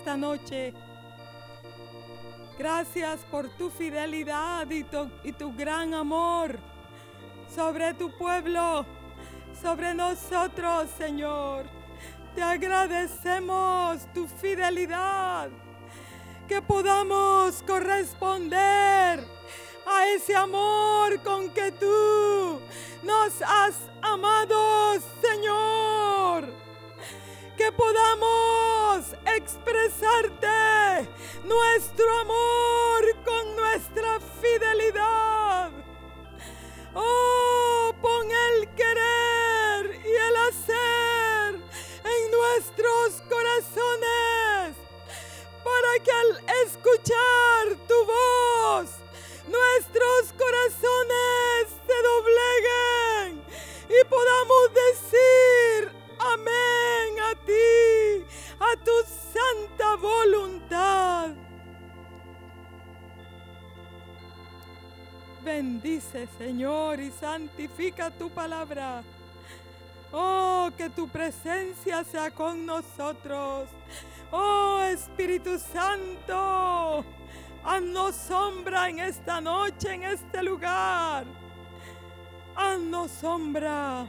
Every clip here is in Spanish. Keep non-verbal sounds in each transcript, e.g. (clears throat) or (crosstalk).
esta noche. Gracias por tu fidelidad y tu, y tu gran amor sobre tu pueblo, sobre nosotros, Señor. Te agradecemos tu fidelidad, que podamos corresponder a ese amor con que tú nos has amado, Señor. Que podamos expresarte nuestro amor con nuestra fidelidad. Oh, pon el querer y el hacer en nuestros corazones para que al escuchar tu voz, nuestros corazones se dobleguen y podamos decir tu santa voluntad. Bendice, Señor, y santifica tu palabra. Oh, que tu presencia sea con nosotros. Oh, Espíritu Santo, haznos sombra en esta noche, en este lugar. Haznos sombra.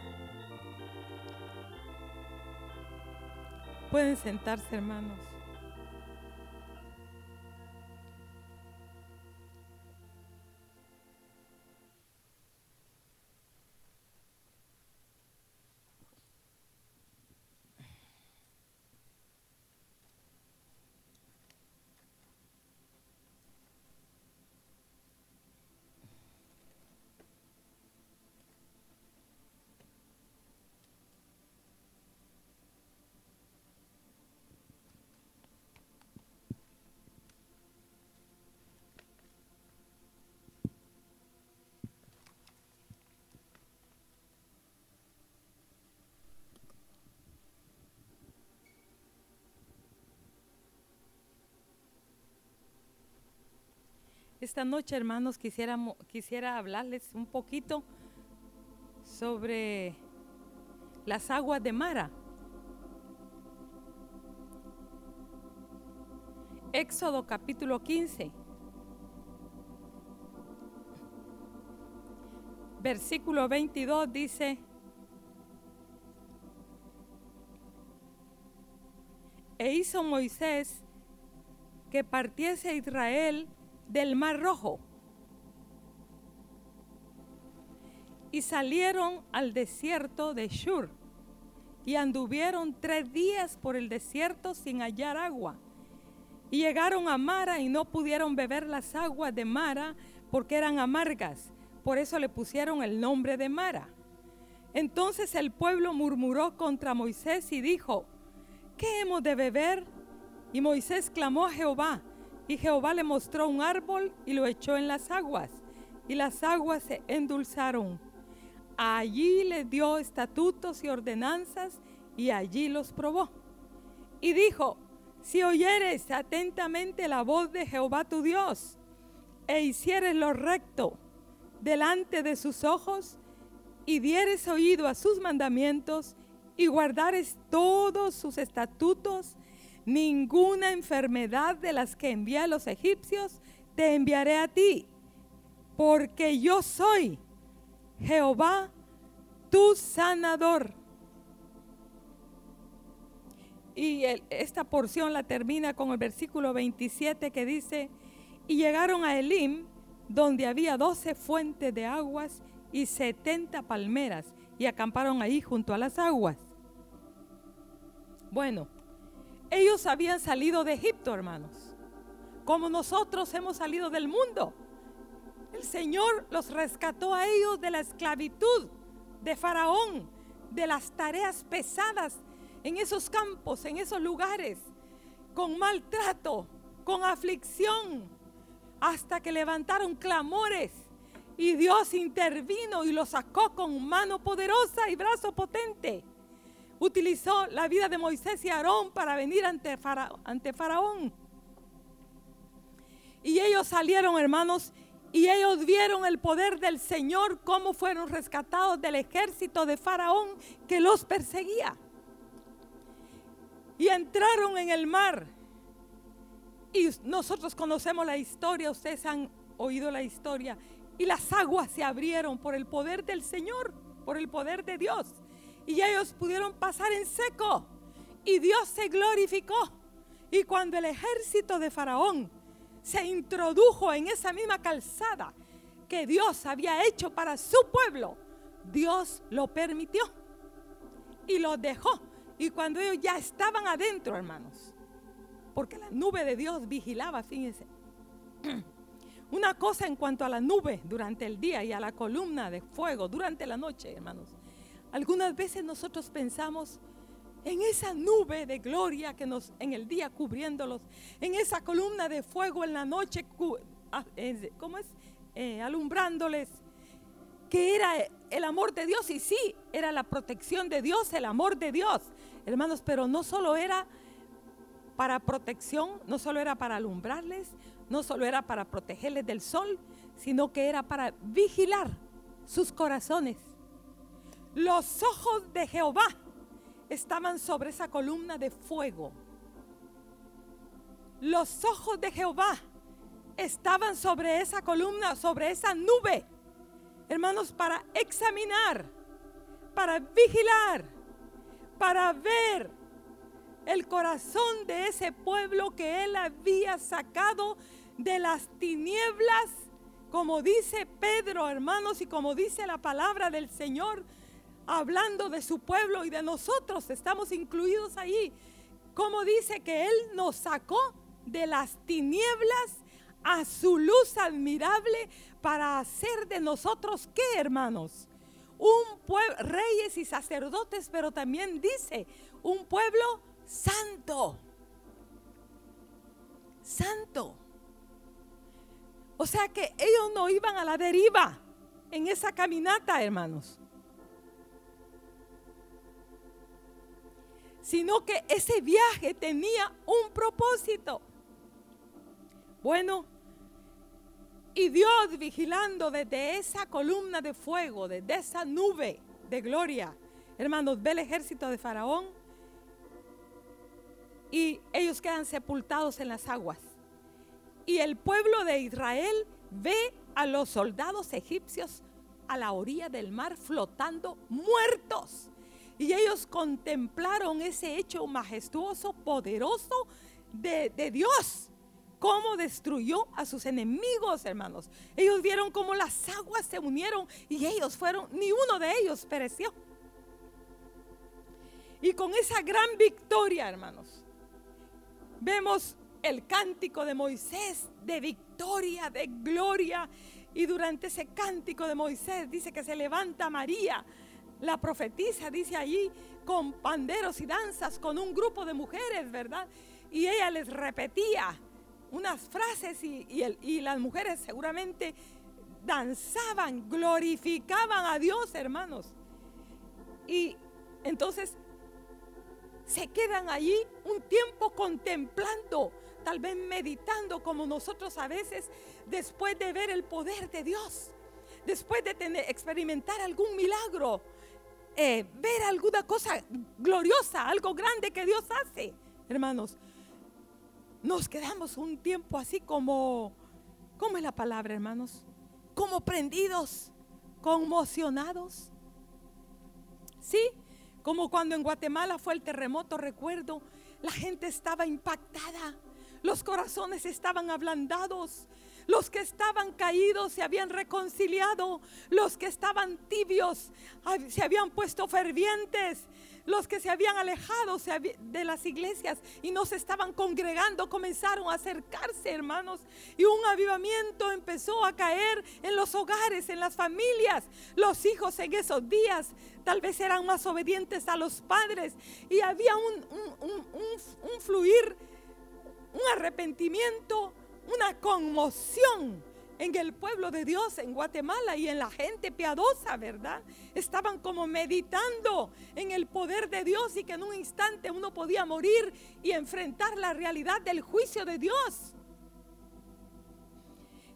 Pueden sentarse, hermanos. Esta noche, hermanos, quisiera, quisiera hablarles un poquito sobre las aguas de Mara. Éxodo capítulo 15. Versículo 22 dice, e hizo Moisés que partiese Israel del Mar Rojo. Y salieron al desierto de Shur y anduvieron tres días por el desierto sin hallar agua. Y llegaron a Mara y no pudieron beber las aguas de Mara porque eran amargas. Por eso le pusieron el nombre de Mara. Entonces el pueblo murmuró contra Moisés y dijo, ¿qué hemos de beber? Y Moisés clamó a Jehová y Jehová le mostró un árbol y lo echó en las aguas, y las aguas se endulzaron. Allí le dio estatutos y ordenanzas, y allí los probó. Y dijo, si oyeres atentamente la voz de Jehová tu Dios, e hicieres lo recto delante de sus ojos, y dieres oído a sus mandamientos, y guardares todos sus estatutos ninguna enfermedad de las que envié a los egipcios te enviaré a ti, porque yo soy Jehová, tu sanador. Y esta porción la termina con el versículo 27 que dice, y llegaron a Elim, donde había doce fuentes de aguas y setenta palmeras, y acamparon ahí junto a las aguas. Bueno, ellos habían salido de Egipto, hermanos, como nosotros hemos salido del mundo. El Señor los rescató a ellos de la esclavitud de Faraón, de las tareas pesadas en esos campos, en esos lugares, con maltrato, con aflicción, hasta que levantaron clamores y Dios intervino y los sacó con mano poderosa y brazo potente utilizó la vida de Moisés y Aarón para venir ante, Faraón. Y ellos salieron, hermanos, y ellos vieron el poder del Señor, cómo fueron rescatados del ejército de Faraón que los perseguía. Y entraron en el mar Y nosotros conocemos la historia, ustedes han oído la historia. Y las aguas se abrieron por el poder del Señor, por el poder de Dios. Y ellos pudieron pasar en seco. Y Dios se glorificó. Y cuando el ejército de Faraón se introdujo en esa misma calzada que Dios había hecho para su pueblo, Dios lo permitió y lo dejó. Y cuando ellos ya estaban adentro, hermanos, porque la nube de Dios vigilaba, fíjense. (clears throat) Una cosa en cuanto a la nube durante el día y a la columna de fuego durante la noche, hermanos. Algunas veces nosotros pensamos en esa nube de gloria que nos en el día cubriéndolos, en esa columna de fuego en la noche, ¿cómo es? Eh, alumbrándoles, que era el amor de Dios y sí, era la protección de Dios, el amor de Dios, hermanos, pero no solo era para protección, no solo era para alumbrarles, no solo era para protegerles del sol, sino que era para vigilar sus corazones. Los ojos de Jehová estaban sobre esa columna de fuego. Los ojos de Jehová estaban sobre esa columna, sobre esa nube. Hermanos, para examinar, para vigilar, para ver el corazón de ese pueblo que él había sacado de las tinieblas, como dice Pedro, hermanos, y como dice la palabra del Señor, hablando de su pueblo y de nosotros, estamos incluidos ahí. Como dice que Él nos sacó de las tinieblas a su luz admirable para hacer de nosotros, ¿qué hermanos? Un pueblo, reyes y sacerdotes, pero también dice, un pueblo santo. Santo. O sea que ellos no iban a la deriva en esa caminata, hermanos. Sino que ese viaje tenía un propósito. Bueno, y Dios vigilando desde esa columna de fuego, desde esa nube de gloria, hermanos, ve el ejército de Faraón y ellos quedan sepultados en las aguas. Y el pueblo de Israel ve a los soldados egipcios a la orilla del mar flotando muertos. Y ellos contemplaron ese hecho majestuoso, poderoso de, de Dios cómo destruyó a sus enemigos, hermanos. Ellos vieron cómo las aguas se unieron y ellos fueron, ni uno de ellos pereció. Y con esa gran victoria, hermanos, vemos el cántico de Moisés de victoria, de gloria. Y durante ese cántico de Moisés dice que se levanta María, la profetisa, dice allí, con panderos y danzas, con un grupo de mujeres, ¿verdad? Y ella les repetía unas frases y, y las mujeres seguramente danzaban, glorificaban a Dios, hermanos. Y entonces se quedan allí un tiempo contemplando, tal vez meditando como nosotros a veces después de ver el poder de Dios, después de tener, experimentar algún milagro, eh, ver alguna cosa gloriosa, algo grande que Dios hace, hermanos nos quedamos un tiempo así como, ¿cómo es la palabra, hermanos? Como prendidos, conmocionados. Sí, como cuando en Guatemala fue el terremoto, recuerdo, la gente estaba impactada, los corazones estaban ablandados, los que estaban caídos se habían reconciliado, los que estaban tibios se habían puesto fervientes, los que se habían alejado de las iglesias y no se estaban congregando comenzaron a acercarse, hermanos. Y un avivamiento empezó a caer en los hogares, en las familias. Los hijos en esos días tal vez eran más obedientes a los padres y había un, un fluir, un arrepentimiento, una conmoción en el pueblo de Dios en Guatemala y en la gente piadosa, ¿verdad? Estaban como meditando en el poder de Dios y que en un instante uno podía morir y enfrentar la realidad del juicio de Dios.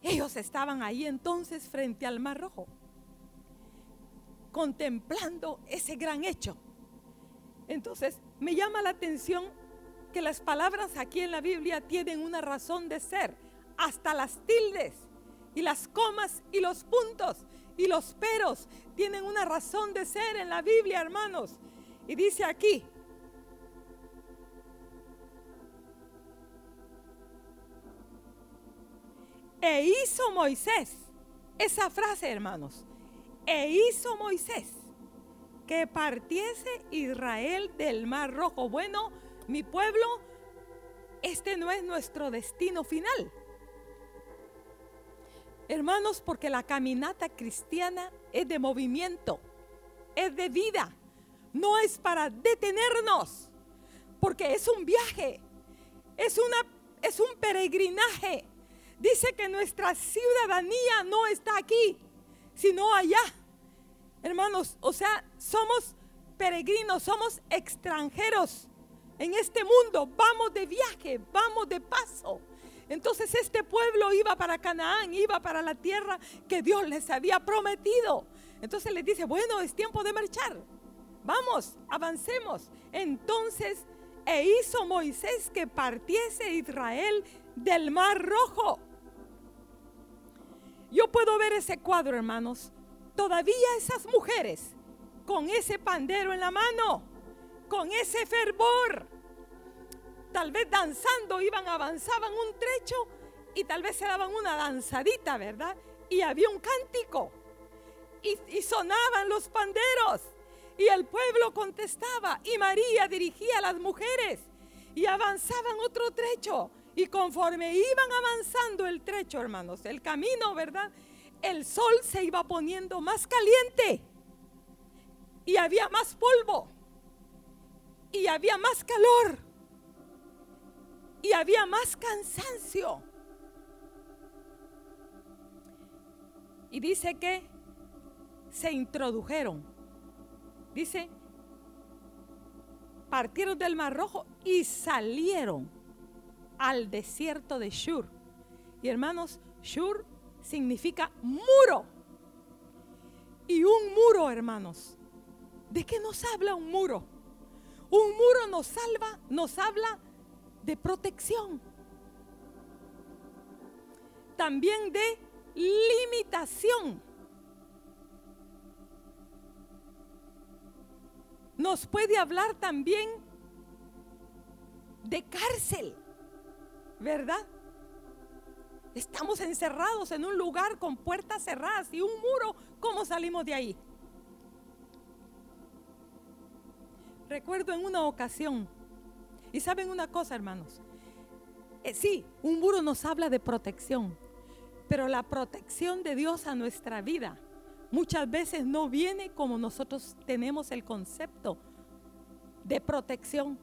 Ellos estaban ahí entonces frente al Mar Rojo, contemplando ese gran hecho. Entonces me llama la atención que las palabras aquí en la Biblia tienen una razón de ser. Hasta las tildes y las comas y los puntos y los peros tienen una razón de ser en la Biblia, hermanos. Y dice aquí, e hizo Moisés, esa frase, hermanos, e hizo Moisés que partiese Israel del mar rojo. Bueno, mi pueblo, este no es nuestro destino final. Hermanos, porque la caminata cristiana es de movimiento, es de vida, no es para detenernos, porque es un viaje, es, una, es un peregrinaje. Dice que nuestra ciudadanía no está aquí, sino allá. Hermanos, o sea, somos peregrinos, somos extranjeros en este mundo, vamos de viaje, vamos de paso. Entonces este pueblo iba para Canaán, iba para la tierra que Dios les había prometido. Entonces les dice, bueno, es tiempo de marchar. Vamos, avancemos. Entonces, e hizo Moisés que partiese Israel del mar rojo. Yo puedo ver ese cuadro, hermanos. Todavía esas mujeres con ese pandero en la mano, con ese fervor, tal vez danzando, iban, avanzaban un trecho y tal vez se daban una danzadita, ¿verdad? Y había un cántico y, y sonaban los panderos y el pueblo contestaba y María dirigía a las mujeres y avanzaban otro trecho. Y conforme iban avanzando el trecho, hermanos, el camino, ¿verdad? El sol se iba poniendo más caliente y había más polvo y había más calor y había más cansancio. Y dice que se introdujeron. Dice, partieron del Mar Rojo y salieron al desierto de Shur. Y hermanos, Shur significa muro. Y un muro, hermanos. ¿De qué nos habla un muro? Un muro nos salva, nos habla de protección. También de limitación. Nos puede hablar también de cárcel, ¿verdad? Estamos encerrados en un lugar con puertas cerradas y un muro. ¿Cómo salimos de ahí? Recuerdo en una ocasión y saben una cosa, hermanos. Eh, sí, un muro nos habla de protección, pero la protección de Dios a nuestra vida muchas veces no viene como nosotros tenemos el concepto de protección.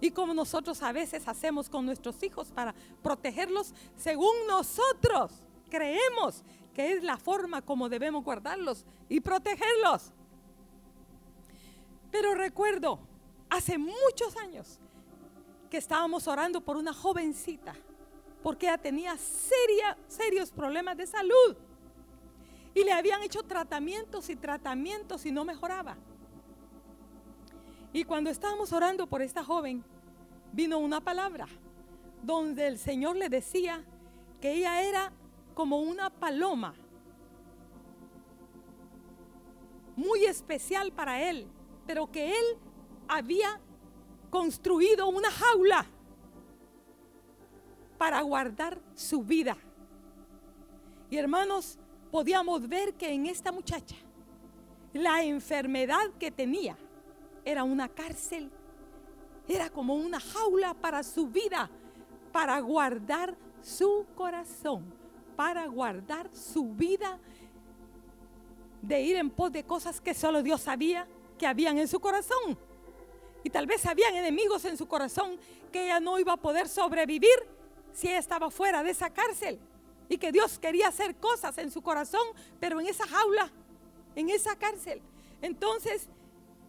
Y como nosotros a veces hacemos con nuestros hijos para protegerlos según nosotros creemos que es la forma como debemos guardarlos y protegerlos. Pero recuerdo, hace muchos años, que estábamos orando por una jovencita, porque ella tenía serios problemas de salud. Y le habían hecho tratamientos y tratamientos y no mejoraba. Y cuando estábamos orando por esta joven, vino una palabra donde el Señor le decía que ella era como una paloma, muy especial para él, pero que él había construido una jaula para guardar su vida. Y hermanos, podíamos ver que en esta muchacha la enfermedad que tenía era una cárcel, era como una jaula para su vida, para guardar su corazón, para guardar su vida de ir en pos de cosas que solo Dios sabía que habían en su corazón. Y tal vez habían enemigos en su corazón que ella no iba a poder sobrevivir si ella estaba fuera de esa cárcel. Y que Dios quería hacer cosas en su corazón, pero en esa jaula, en esa cárcel. Entonces,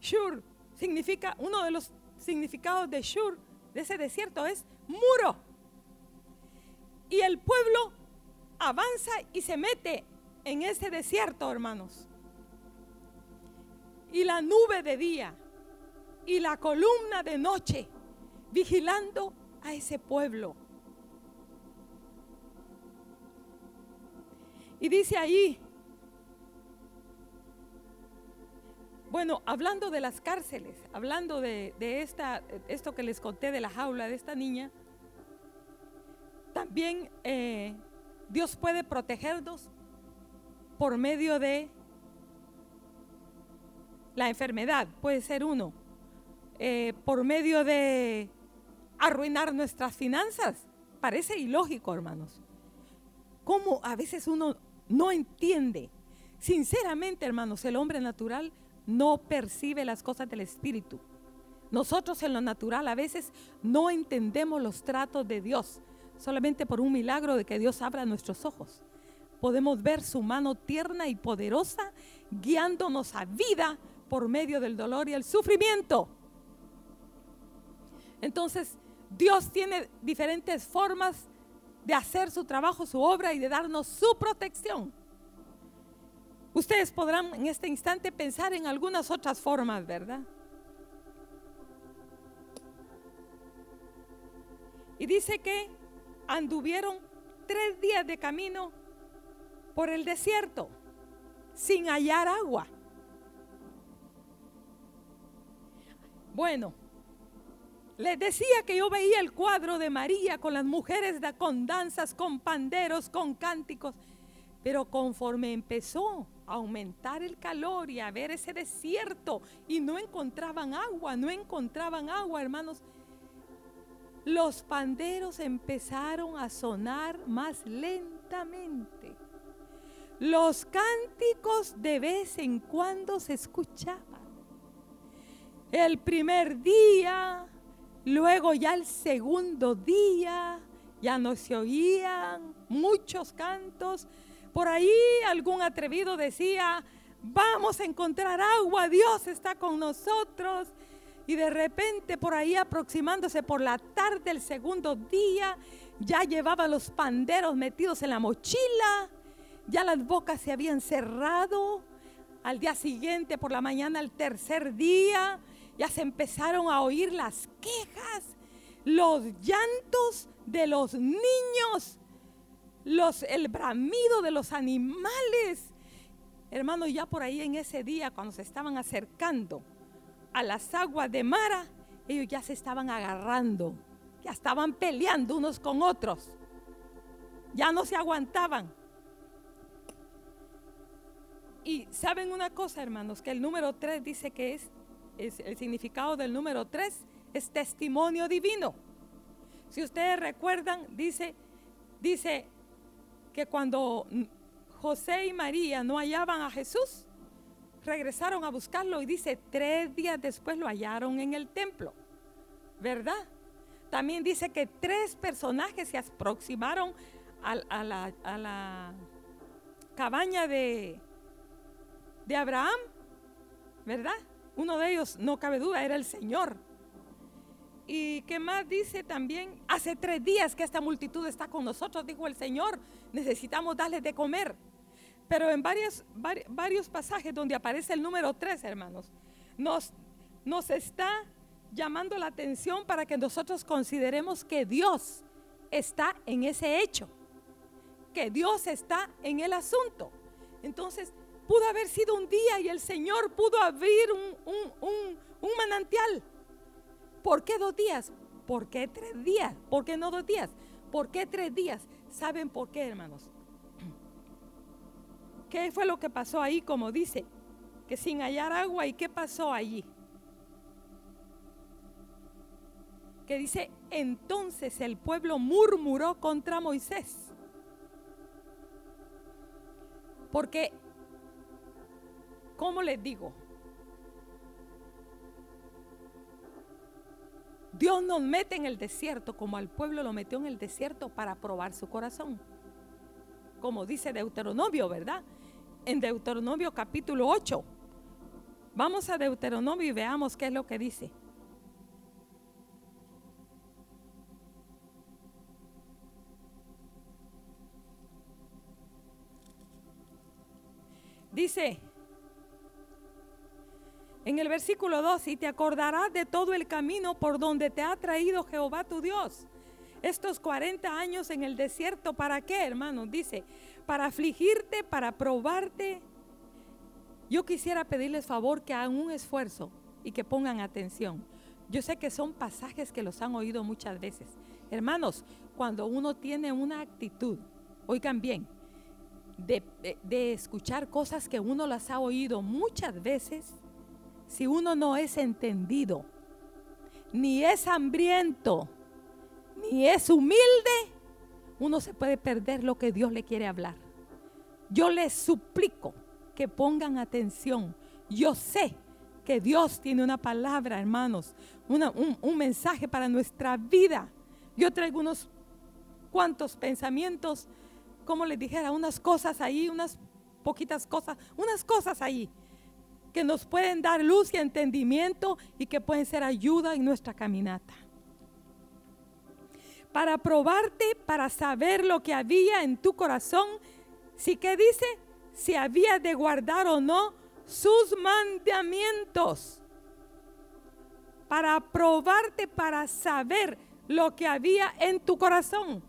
Shur significa, uno de los significados de Shur, de ese desierto, es muro. Y el pueblo avanza y se mete en ese desierto, hermanos. Y la nube de día y la columna de noche vigilando a ese pueblo. Y dice ahí, bueno, hablando de las cárceles, hablando de, esta, esto que les conté de la jaula de esta niña, también eh, Dios puede protegernos por medio de la enfermedad, puede ser uno, eh, por medio de arruinar nuestras finanzas. Parece ilógico, hermanos. ¿Cómo a veces uno no entiende? Sinceramente, hermanos, el hombre natural no percibe las cosas del Espíritu. Nosotros en lo natural a veces no entendemos los tratos de Dios, solamente por un milagro de que Dios abra nuestros ojos. Podemos ver su mano tierna y poderosa guiándonos a vida por medio del dolor y el sufrimiento. Entonces, Dios tiene diferentes formas de hacer su trabajo, su obra y de darnos su protección. Ustedes podrán en este instante pensar en algunas otras formas, ¿verdad? Y dice que anduvieron tres días de camino por el desierto sin hallar agua. Bueno, les decía que yo veía el cuadro de María con las mujeres con danzas, con panderos, con cánticos. Pero conforme empezó a aumentar el calor y a ver ese desierto y no encontraban agua, no encontraban agua, hermanos, los panderos empezaron a sonar más lentamente. Los cánticos de vez en cuando se escuchaban. El primer día, luego ya el segundo día, ya no se oían muchos cantos. Por ahí algún atrevido decía, vamos a encontrar agua, Dios está con nosotros. Y de repente por ahí aproximándose por la tarde el segundo día, ya llevaba los panderos metidos en la mochila, ya las bocas se habían cerrado. Al día siguiente, por la mañana, el tercer día, ya se empezaron a oír las quejas, los llantos de los niños, los, el bramido de los animales. Hermano, ya por ahí en ese día, cuando se estaban acercando a las aguas de Mara, ellos ya se estaban agarrando, ya estaban peleando unos con otros, ya no se aguantaban. Y saben una cosa, hermanos, que el número 3 dice que es el significado del número 3 es testimonio divino. Si ustedes recuerdan, dice, dice que cuando José y María no hallaban a Jesús, regresaron a buscarlo y dice, tres días después lo hallaron en el templo, ¿verdad? También dice que tres personajes se aproximaron a, la, a la, cabaña de, de Abraham, ¿verdad? Uno de ellos, no cabe duda, era el Señor. Y qué más dice también, hace tres días que esta multitud está con nosotros, dijo el Señor, necesitamos darles de comer. Pero en varios, varios pasajes donde aparece el número tres, hermanos, nos, nos está llamando la atención para que nosotros consideremos que Dios está en ese hecho, que Dios está en el asunto. Entonces, Pudo haber sido un día y el Señor pudo abrir un, manantial. ¿Por qué dos días? ¿Por qué tres días? ¿Por qué no dos días? ¿Por qué tres días? ¿Saben por qué, hermanos? (clears throat) ¿Qué fue lo que pasó ahí, como dice? Que sin hallar agua, ¿y qué pasó allí? Que dice, entonces el pueblo murmuró contra Moisés. Porque ¿Cómo les digo? Dios nos mete en el desierto como al pueblo lo metió en el desierto para probar su corazón. Como dice Deuteronomio, ¿verdad? En Deuteronomio capítulo 8. Vamos a Deuteronomio y veamos qué es lo que dice. Dice, En el versículo 2, y te acordarás de todo el camino por donde te ha traído Jehová tu Dios. Estos 40 años en el desierto, ¿para qué, hermanos? Dice, para afligirte, para probarte. Yo quisiera pedirles favor que hagan un esfuerzo y que pongan atención. Yo sé que son pasajes que los han oído muchas veces. Hermanos, cuando uno tiene una actitud, oigan bien, de, de, escuchar cosas que uno las ha oído muchas veces, si uno no es entendido, ni es hambriento, ni es humilde, uno se puede perder lo que Dios le quiere hablar. Yo les suplico que pongan atención. Yo sé que Dios tiene una palabra, hermanos, un, un mensaje para nuestra vida. Yo traigo unos cuantos pensamientos, como les dijera, unas cosas ahí, unas poquitas cosas, unas cosas ahí que nos pueden dar luz y entendimiento y que pueden ser ayuda en nuestra caminata. Para probarte, para saber lo que había en tu corazón, si que dice, si había de guardar o no sus mandamientos. Para probarte, para saber lo que había en tu corazón.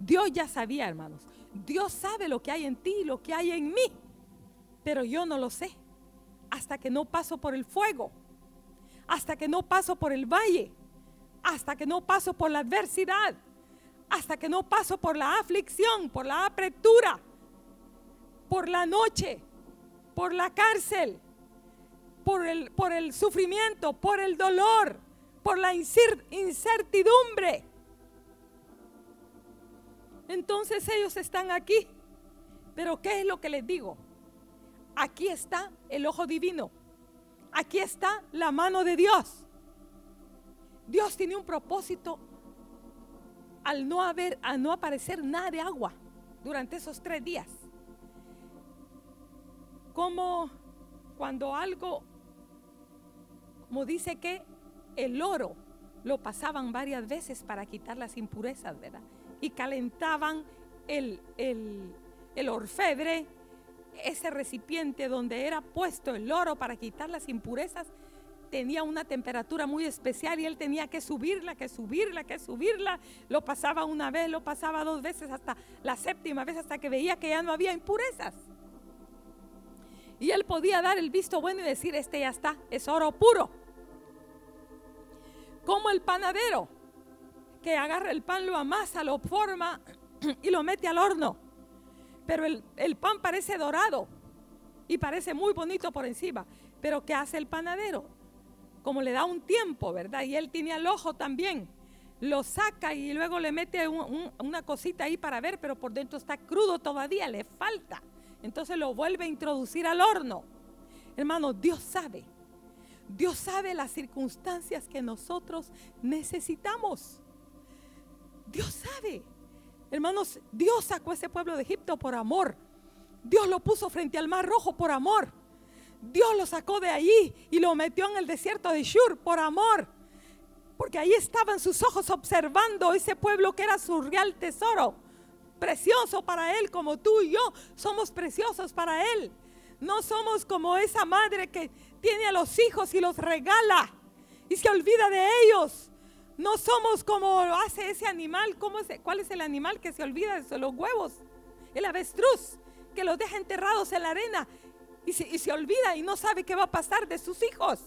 Dios ya sabía, hermanos. Dios sabe lo que hay en ti, lo que hay en mí. Pero yo no lo sé hasta que no paso por el fuego, hasta que no paso por el valle, hasta que no paso por la adversidad, hasta que no paso por la aflicción, por la apretura, por la noche, por la cárcel, por el, por el sufrimiento, por el dolor, por la incertidumbre. Entonces ellos están aquí. Pero ¿qué es lo que les digo? Aquí está el ojo divino. Aquí está la mano de Dios. Dios tiene un propósito al no haber, al no aparecer nada de agua durante esos tres días. Como cuando algo, como dice que el oro lo pasaban varias veces para quitar las impurezas, ¿verdad? Y calentaban el, el, el orfebre ese recipiente donde era puesto el oro para quitar las impurezas tenía una temperatura muy especial y él tenía que subirla, que subirla, que subirla. Lo pasaba una vez, lo pasaba dos veces, hasta la séptima vez, hasta que veía que ya no había impurezas. Y él podía dar el visto bueno y decir, este ya está, es oro puro. Como el panadero, que agarra el pan, lo amasa, lo forma (clears throat) y lo mete al horno pero el, pan parece dorado y parece muy bonito por encima. Pero ¿qué hace el panadero? Como le da un tiempo, ¿verdad? Y él tiene el ojo también. Lo saca y luego le mete una cosita ahí para ver, pero por dentro está crudo todavía, le falta. Entonces lo vuelve a introducir al horno. Hermano, Dios sabe. Dios sabe las circunstancias que nosotros necesitamos. Dios sabe. Hermanos, Dios sacó a ese pueblo de Egipto por amor. Dios lo puso frente al mar rojo por amor. Dios lo sacó de allí y lo metió en el desierto de Shur por amor. Porque ahí estaban sus ojos observando ese pueblo que era su real tesoro. Precioso para él, como tú y yo somos preciosos para él. No somos como esa madre que tiene a los hijos y los regala y se olvida de ellos. No somos como hace ese animal. ¿Cómo ¿Cuál es el animal que se olvida de los huevos? El avestruz, que los deja enterrados en la arena y se, y se olvida y no sabe qué va a pasar de sus hijos.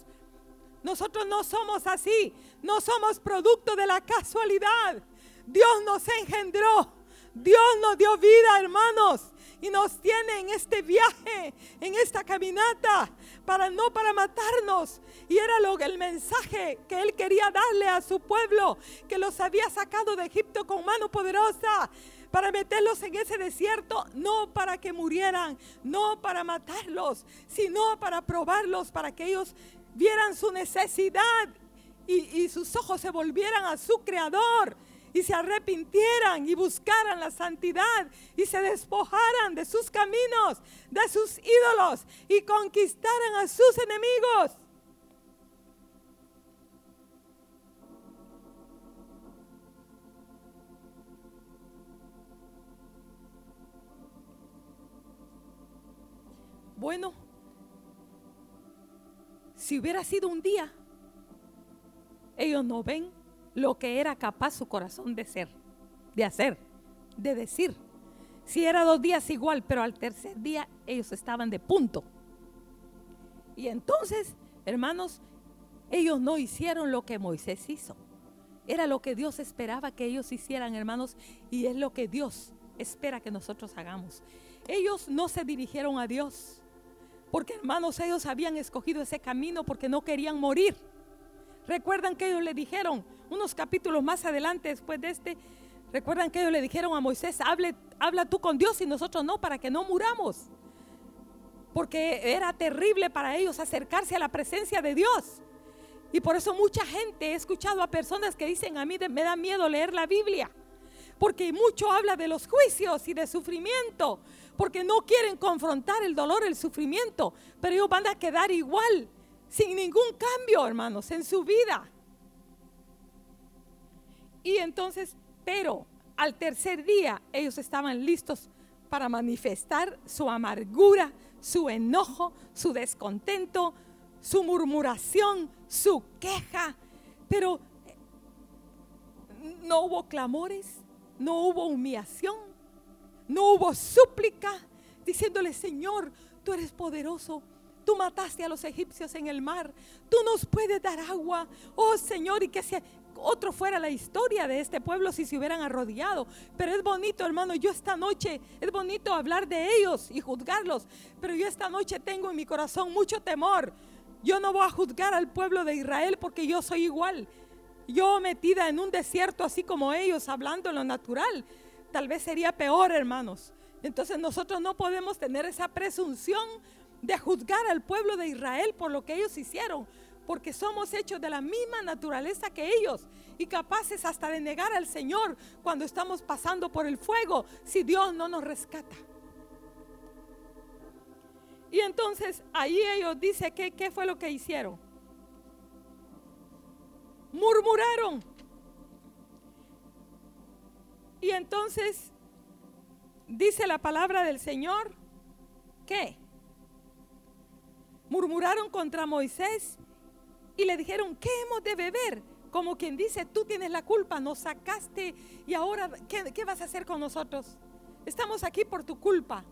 Nosotros no somos así. No somos producto de la casualidad. Dios nos engendró. Dios nos dio vida, hermanos y nos tiene en este viaje, en esta caminata, para no para matarnos. Y era lo, el mensaje que él quería darle a su pueblo, que los había sacado de Egipto con mano poderosa para meterlos en ese desierto, no para que murieran, no para matarlos, sino para probarlos, para que ellos vieran su necesidad y, y sus ojos se volvieran a su creador y se arrepintieran y buscaran la santidad y se despojaran de sus caminos, de sus ídolos y conquistaran a sus enemigos. Bueno, si hubiera sido un día, ellos no ven lo que era capaz su corazón de ser, de hacer, de decir. Si era dos días igual, pero al tercer día ellos estaban de punto. Y entonces, hermanos, ellos no hicieron lo que Moisés hizo. Era lo que Dios esperaba que ellos hicieran, hermanos, y es lo que Dios espera que nosotros hagamos. Ellos no se dirigieron a Dios, porque hermanos, ellos habían escogido ese camino porque no querían morir. Recuerdan que ellos le dijeron, unos capítulos más adelante después de este, recuerdan que ellos le dijeron a Moisés, habla tú con Dios y nosotros no, para que no muramos. Porque era terrible para ellos acercarse a la presencia de Dios. Y por eso mucha gente, he escuchado a personas que dicen, a mí me da miedo leer la Biblia. Porque mucho habla de los juicios y de sufrimiento. Porque no quieren confrontar el dolor, el sufrimiento. Pero ellos van a quedar igual, sin ningún cambio, hermanos, en su vida. Y entonces, pero al tercer día ellos estaban listos para manifestar su amargura, su enojo, su descontento, su murmuración, su queja. Pero eh, no hubo clamores, no hubo humillación, no hubo súplica, diciéndole, Señor, tú eres poderoso, Tú mataste a los egipcios en el mar. Tú nos puedes dar agua. Oh Señor, y que, se, otro fuera la historia de este pueblo si se hubieran arrodillado. Pero es bonito, hermano, yo esta noche, es bonito hablar de ellos y juzgarlos. Pero yo esta noche tengo en mi corazón mucho temor. Yo no voy a juzgar al pueblo de Israel porque yo soy igual. Yo metida en un desierto así como ellos, hablando en lo natural, tal vez sería peor, hermanos. Entonces nosotros no podemos tener esa presunción de juzgar al pueblo de Israel por lo que ellos hicieron, porque somos hechos de la misma naturaleza que ellos y capaces hasta de negar al Señor cuando estamos pasando por el fuego si Dios no nos rescata. Y entonces ahí ellos dicen que qué fue lo que hicieron. Murmuraron. Y entonces dice la palabra del Señor que murmuraron contra Moisés y le dijeron, ¿qué hemos de beber? Como quien dice, tú tienes la culpa, nos sacaste y ahora, ¿qué, vas a hacer con nosotros? Estamos aquí por tu culpa.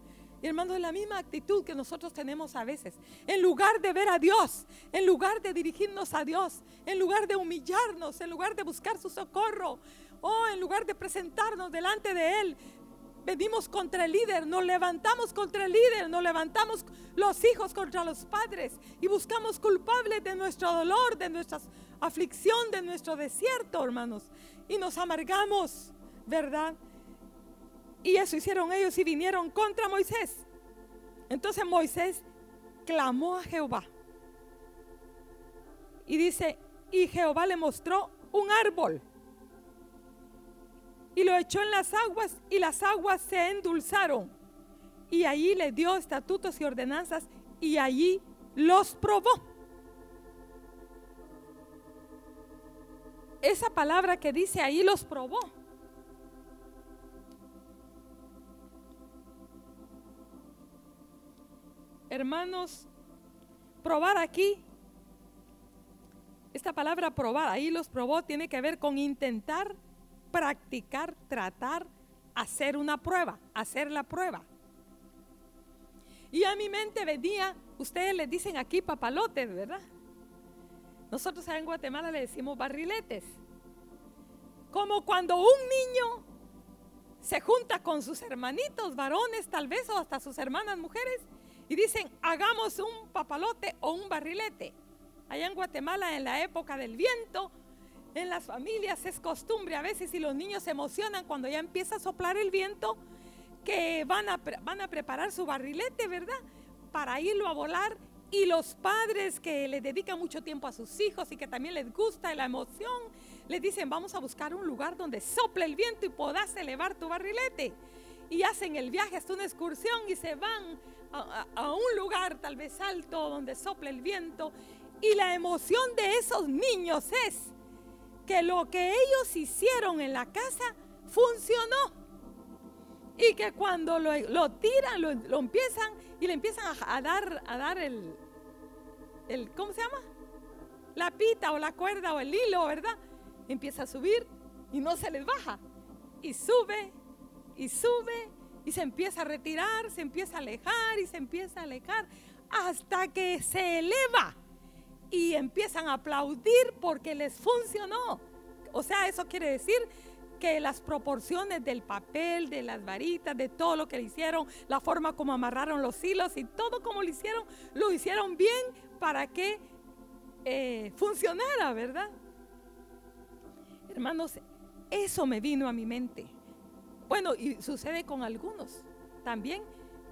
Y hermano, es la misma actitud que nosotros tenemos a veces. En lugar de ver a Dios, en lugar de dirigirnos a Dios, en lugar de humillarnos, en lugar de buscar su socorro, o en lugar de presentarnos delante de Él, venimos contra el líder, nos levantamos contra el líder, nos levantamos los hijos contra los padres y buscamos culpables de nuestro dolor, de nuestra aflicción, de nuestro desierto, hermanos. Y nos amargamos, ¿verdad? Y eso hicieron ellos y vinieron contra Moisés. Entonces Moisés clamó a Jehová. Y dice, y Jehová le mostró un árbol y lo echó en las aguas y las aguas se endulzaron. Y allí le dio estatutos y ordenanzas y allí los probó. Esa palabra que dice ahí los probó. Hermanos, probar aquí, esta palabra probar, ahí los probó, tiene que ver con intentar practicar, tratar, hacer una prueba, hacer la prueba. Y a mi mente venía, ustedes le dicen aquí papalotes, ¿verdad? Nosotros en Guatemala le decimos barriletes. Como cuando un niño se junta con sus hermanitos varones tal vez o hasta sus hermanas mujeres y dicen, hagamos un papalote o un barrilete. Allá en Guatemala en la época del viento en las familias es costumbre a veces y los niños se emocionan cuando ya empieza a soplar el viento que van a, van a preparar su barrilete, ¿verdad? Para irlo a volar y los padres que le dedican mucho tiempo a sus hijos y que también les gusta la emoción, les dicen, vamos a buscar un lugar donde sople el viento y puedas elevar tu barrilete. Y hacen el viaje hasta una excursión y se van a, a un lugar tal vez alto donde sople el viento. Y la emoción de esos niños es que lo que ellos hicieron en la casa funcionó. Y que cuando lo, tiran, lo, empiezan y le empiezan a, dar, a dar el, el, ¿cómo se llama? La pita o la cuerda o el hilo, ¿verdad? Empieza a subir y no se les baja. Y sube y sube y se empieza a retirar, se empieza a alejar y se empieza a alejar hasta que se eleva y empiezan a aplaudir porque les funcionó. O sea, eso quiere decir que las proporciones del papel, de las varitas, de todo lo que le hicieron, la forma como amarraron los hilos y todo como lo hicieron, lo hicieron bien para que eh, funcionara, ¿verdad? Hermanos, eso me vino a mi mente. Bueno, y sucede con algunos también,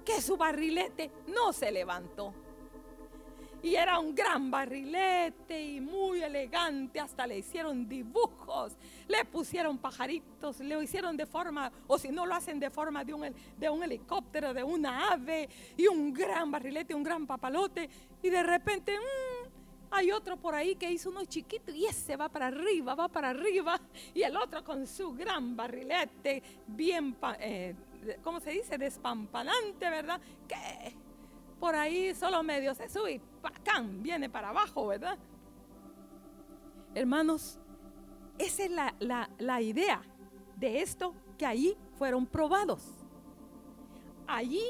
que su barrilete no se levantó. Y era un gran barrilete y muy elegante, hasta le hicieron dibujos, le pusieron pajaritos, le hicieron de forma, o si no lo hacen de forma de un, de un helicóptero, de una ave, y un gran barrilete, un gran papalote, y de repente mmm, hay otro por ahí que hizo uno chiquito y ese va para arriba, va para arriba, y el otro con su gran barrilete, bien, eh, ¿cómo se dice? Despampanante, ¿verdad? Que por ahí solo medio se sube y ¡pacán! viene para abajo, ¿verdad? Hermanos, esa es la, idea de esto que allí fueron probados. Allí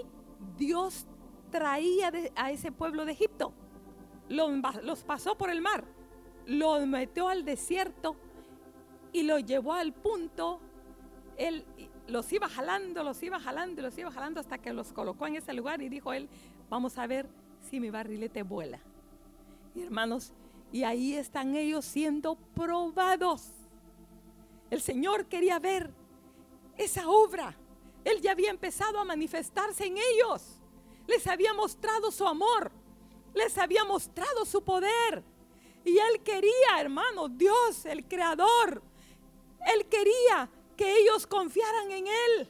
Dios traía a ese pueblo de Egipto, los, los pasó por el mar, los metió al desierto y los llevó al punto, él los iba jalando, los iba jalando los iba jalando hasta que los colocó en ese lugar y dijo él, Vamos a ver si mi barrilete vuela. Y hermanos, y ahí están ellos siendo probados. El Señor quería ver esa obra. Él ya había empezado a manifestarse en ellos. Les había mostrado su amor. Les había mostrado su poder. Y Él quería, hermanos, Dios, el Creador. Él quería que ellos confiaran en Él.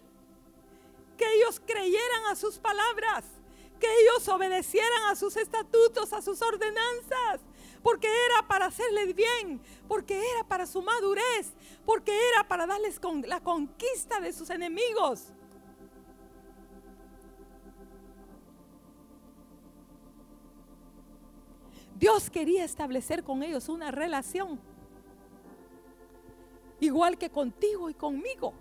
Que ellos creyeran a sus palabras que ellos obedecieran a sus estatutos, a sus ordenanzas, porque era para hacerles bien, porque era para su madurez, porque era para darles la conquista de sus enemigos. Dios quería establecer con ellos una relación, igual que contigo y conmigo.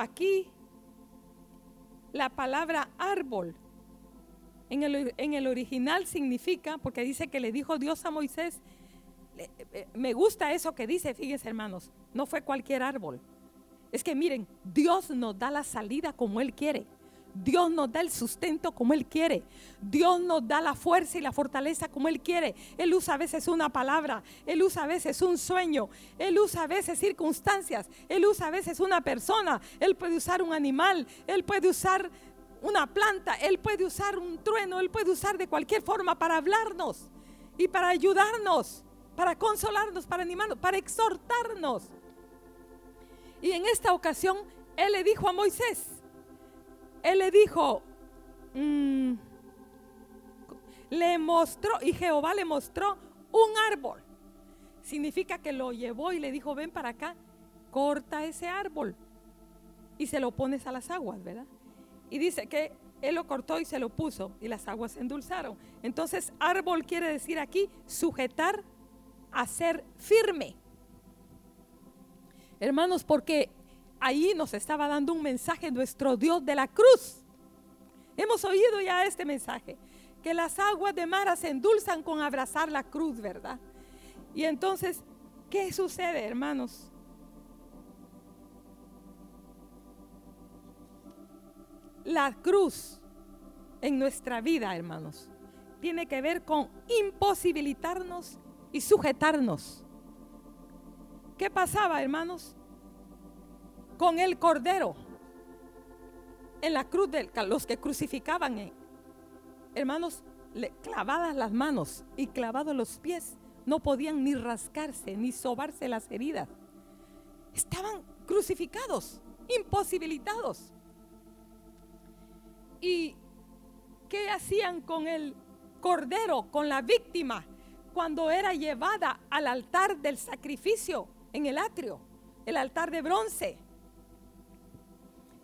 Aquí la palabra árbol en el, original significa, porque dice que le dijo Dios a Moisés, eh, me gusta eso que dice, fíjense hermanos, no fue cualquier árbol. Es que miren, Dios nos da la salida como Él quiere. Dios nos da el sustento como Él quiere. Dios nos da la fuerza y la fortaleza como Él quiere. Él usa a veces una palabra, Él usa a veces un sueño, Él usa a veces circunstancias, Él usa a veces una persona, Él puede usar un animal, Él puede usar una planta, Él puede usar un trueno, Él puede usar de cualquier forma para hablarnos y para ayudarnos, para consolarnos, para animarnos, para exhortarnos. Y en esta ocasión Él le dijo a Moisés, él le dijo, mm, le mostró, y Jehová le mostró un árbol. Significa que lo llevó y le dijo, ven para acá, corta ese árbol y se lo pones a las aguas, ¿verdad? Y dice que él lo cortó y se lo puso y las aguas se endulzaron. Entonces, árbol quiere decir aquí sujetar, hacer firme. Hermanos, porque ahí nos estaba dando un mensaje nuestro Dios de la cruz. Hemos oído ya este mensaje, que las aguas de Mara se endulzan con abrazar la cruz, ¿verdad? Y entonces, ¿qué sucede, hermanos? La cruz en nuestra vida, hermanos, tiene que ver con imposibilitarnos y sujetarnos. ¿Qué pasaba, hermanos? Con el cordero en la cruz de los que crucificaban, eh, hermanos, clavadas las manos y clavados los pies, no podían ni rascarse ni sobarse las heridas. Estaban crucificados, imposibilitados. ¿Y qué hacían con el cordero, con la víctima, cuando era llevada al altar del sacrificio en el atrio, el altar de bronce?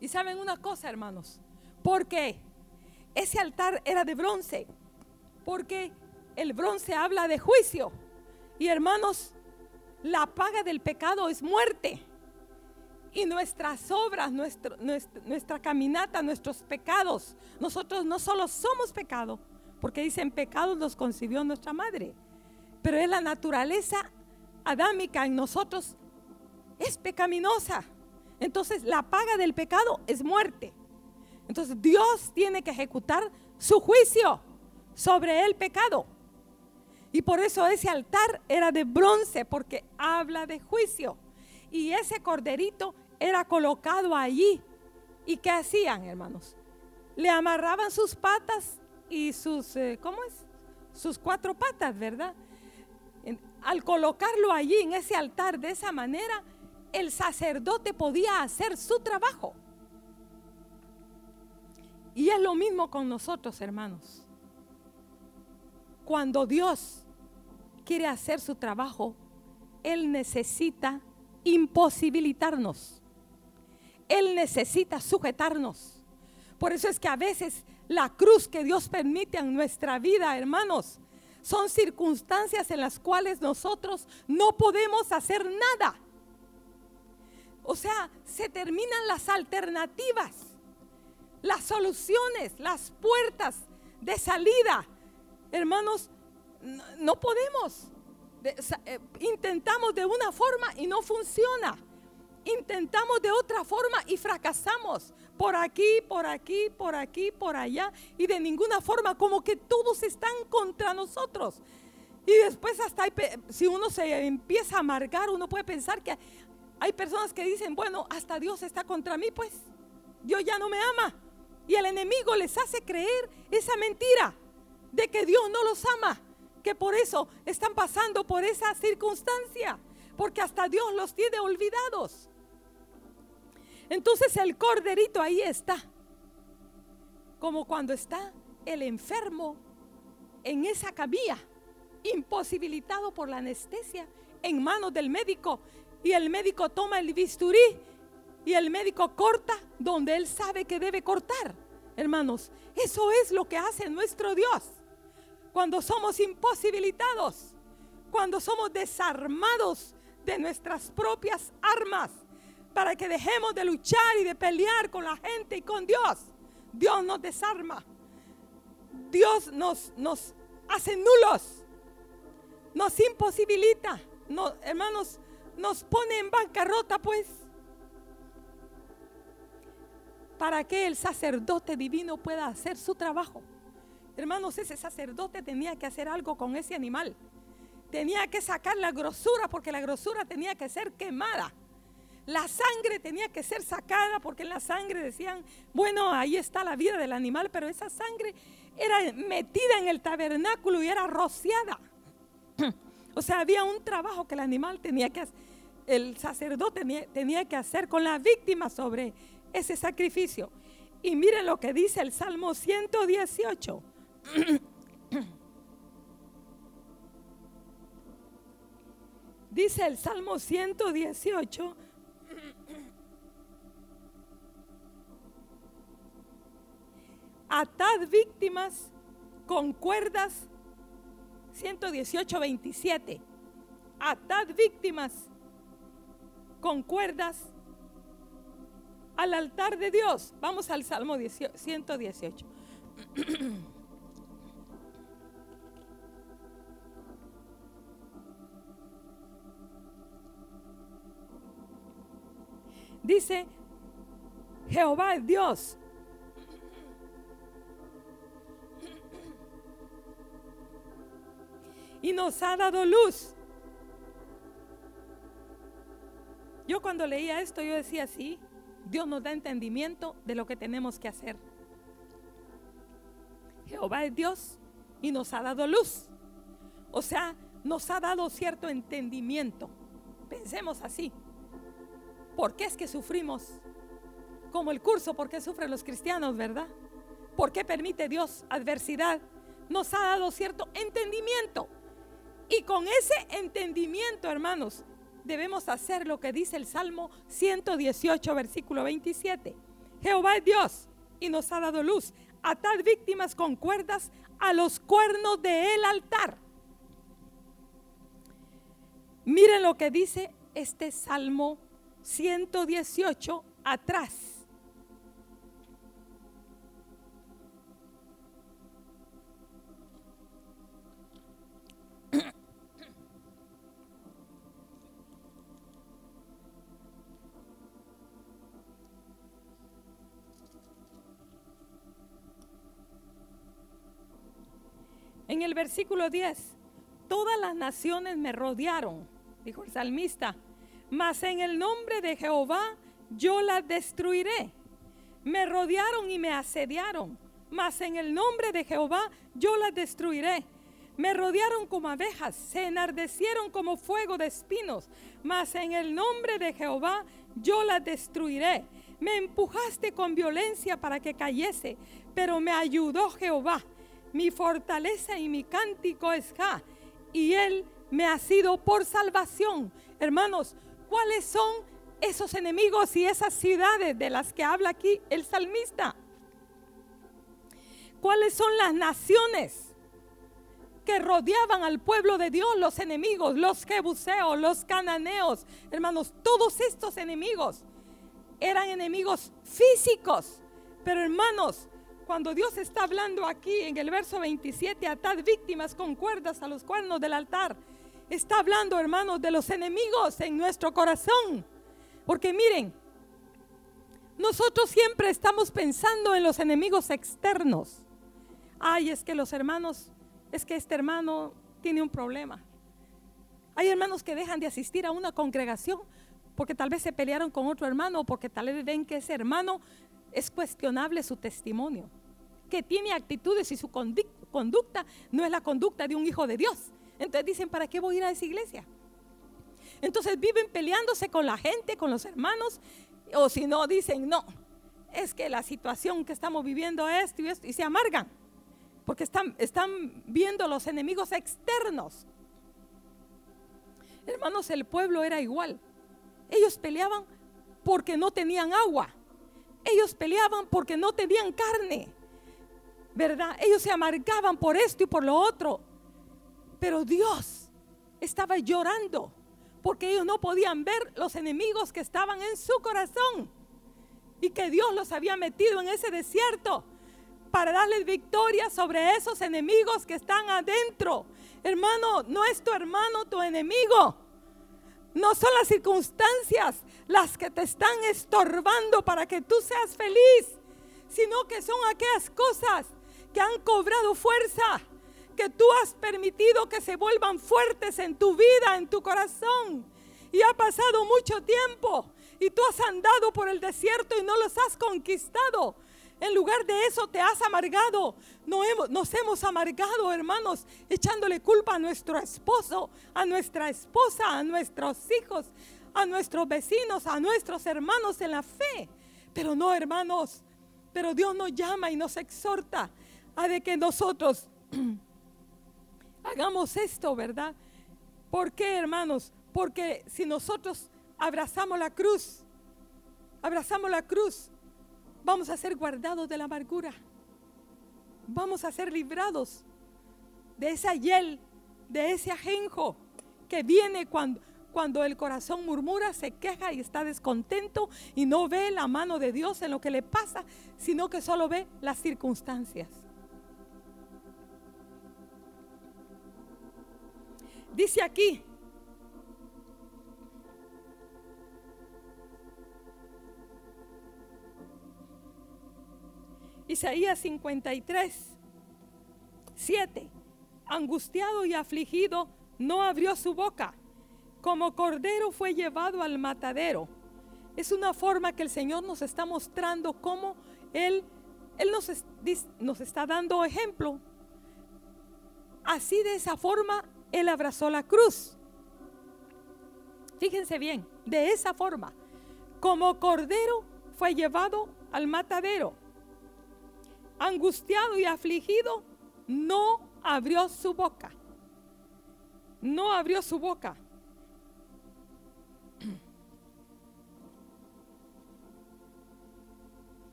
Y saben una cosa, hermanos, porque ese altar era de bronce, porque el bronce habla de juicio. Y hermanos, la paga del pecado es muerte. Y nuestras obras, nuestra, caminata, nuestros pecados, nosotros no solo somos pecado, porque dicen pecados nos concibió nuestra madre, pero es la naturaleza adámica en nosotros, es pecaminosa. Entonces la paga del pecado es muerte. Entonces Dios tiene que ejecutar su juicio sobre el pecado. Y por eso ese altar era de bronce, porque habla de juicio. Y ese corderito era colocado allí. ¿Y qué hacían, hermanos? Le amarraban sus patas y sus, eh, ¿cómo es? Sus cuatro patas, ¿verdad? al colocarlo allí en ese altar de esa manera, el sacerdote podía hacer su trabajo. Y es lo mismo con nosotros, hermanos. Cuando Dios quiere hacer su trabajo, Él necesita imposibilitarnos. Él necesita sujetarnos. Por eso es que a veces la cruz que Dios permite en nuestra vida, hermanos, son circunstancias en las cuales nosotros no podemos hacer nada. O sea, se terminan las alternativas, las soluciones, las puertas de salida. Hermanos, no, podemos. Eh, intentamos de una forma y no funciona. Intentamos de otra forma y fracasamos. Por aquí, por aquí, por aquí, por allá. Y de ninguna forma, como que todos están contra nosotros. Y después hasta si uno se empieza a amargar, uno puede pensar que hay personas que dicen, bueno, hasta Dios está contra mí, pues Dios ya no me ama. Y el enemigo les hace creer esa mentira de que Dios no los ama, que por eso están pasando por esa circunstancia, porque hasta Dios los tiene olvidados. Entonces el corderito ahí está, como cuando está el enfermo en esa camilla, imposibilitado por la anestesia, en manos del médico, y el médico toma el bisturí y el médico corta donde él sabe que debe cortar. Hermanos, eso es lo que hace nuestro Dios. Cuando somos imposibilitados, cuando somos desarmados de nuestras propias armas, para que dejemos de luchar y de pelear con la gente y con Dios. Dios nos desarma. Dios nos, nos hace nulos. Nos imposibilita. No, hermanos, nos pone en bancarrota, pues. Para que el sacerdote divino pueda hacer su trabajo. Hermanos, ese sacerdote tenía que hacer algo con ese animal. Tenía que sacar la grosura porque la grosura tenía que ser quemada. La sangre tenía que ser sacada porque en la sangre decían, bueno, ahí está la vida del animal, pero esa sangre era metida en el tabernáculo y era rociada. (clears throat) O sea, había un trabajo que el animal tenía que hacer, el sacerdote tenía, que hacer con la víctima sobre ese sacrificio. Y miren lo que dice el Salmo 118. (clears throat) dice el Salmo 118 (clears throat) atad víctimas con cuerdas 118, 27. Atad víctimas con cuerdas al altar de Dios. Vamos al Salmo 118. (clears throat) Dice, Jehová es Dios y nos ha dado luz. Yo cuando leía esto, yo decía, sí, Dios nos da entendimiento de lo que tenemos que hacer. Jehová es Dios y nos ha dado luz. O sea, nos ha dado cierto entendimiento. Pensemos así. ¿Por qué es que sufrimos? Como el curso, ¿por qué sufren los cristianos, verdad? ¿Por qué permite Dios adversidad? Nos ha dado cierto entendimiento. Y con ese entendimiento, hermanos, debemos hacer lo que dice el Salmo 118, versículo 27. Jehová es Dios y nos ha dado luz. Atad víctimas con cuerdas a los cuernos del altar. Miren lo que dice este Salmo 118 atrás. En el versículo 10, todas las naciones me rodearon, dijo el salmista, mas en el nombre de Jehová yo las destruiré. Me rodearon y me asediaron, mas en el nombre de Jehová yo las destruiré. Me rodearon como abejas, se enardecieron como fuego de espinos, mas en el nombre de Jehová yo las destruiré. Me empujaste con violencia para que cayese, pero me ayudó Jehová mi fortaleza y mi cántico es Ja, y Él me ha sido por salvación. Hermanos, ¿cuáles son esos enemigos y esas ciudades de las que habla aquí el salmista? ¿Cuáles son las naciones que rodeaban al pueblo de Dios, los enemigos, los jebuseos, los cananeos? Hermanos, todos estos enemigos eran enemigos físicos, pero hermanos, cuando Dios está hablando aquí en el verso 27, atad víctimas con cuerdas a los cuernos del altar, está hablando, hermanos, de los enemigos en nuestro corazón. Porque miren, nosotros siempre estamos pensando en los enemigos externos. Ay, es que los hermanos, es que este hermano tiene un problema. Hay hermanos que dejan de asistir a una congregación porque tal vez se pelearon con otro hermano o porque tal vez ven que ese hermano es cuestionable su testimonio que tiene actitudes y su conducta no es la conducta de un hijo de Dios. Entonces dicen, ¿para qué voy a ir a esa iglesia? Entonces viven peleándose con la gente, con los hermanos, o si no, dicen, no, es que la situación que estamos viviendo es esto y esto, y se amargan, porque están, están viendo los enemigos externos. Hermanos, el pueblo era igual. Ellos peleaban porque no tenían agua. Ellos peleaban porque no tenían carne. ¿Verdad? Ellos se amargaban por esto y por lo otro. Pero Dios estaba llorando porque ellos no podían ver los enemigos que estaban en su corazón y que Dios los había metido en ese desierto para darles victoria sobre esos enemigos que están adentro. Hermano, no es tu hermano tu enemigo. No son las circunstancias las que te están estorbando para que tú seas feliz, sino que son aquellas cosas que han cobrado fuerza, que tú has permitido que se vuelvan fuertes en tu vida, en tu corazón. Y ha pasado mucho tiempo y tú has andado por el desierto y no los has conquistado. En lugar de eso te has amargado. No hemos, nos hemos amargado, hermanos, echándole culpa a nuestro esposo, a nuestra esposa, a nuestros hijos, a nuestros vecinos, a nuestros hermanos en la fe. Pero no, hermanos, pero Dios nos llama y nos exhorta de que nosotros (clears throat) hagamos esto, ¿verdad? ¿Por qué, hermanos? Porque si nosotros abrazamos la cruz, abrazamos la cruz, vamos a ser guardados de la amargura. Vamos a ser librados de esa hiel, de ese ajenjo que viene cuando, cuando el corazón murmura, se queja y está descontento y no ve la mano de Dios en lo que le pasa, sino que solo ve las circunstancias. Dice aquí, Isaías 53, 7. Angustiado y afligido, no abrió su boca. Como cordero fue llevado al matadero. Es una forma que el Señor nos está mostrando cómo Él, Él nos, nos está dando ejemplo. Así de esa forma él abrazó la cruz. Fíjense bien, de esa forma, como cordero fue llevado al matadero. angustiado y afligido, no abrió su boca. No abrió su boca.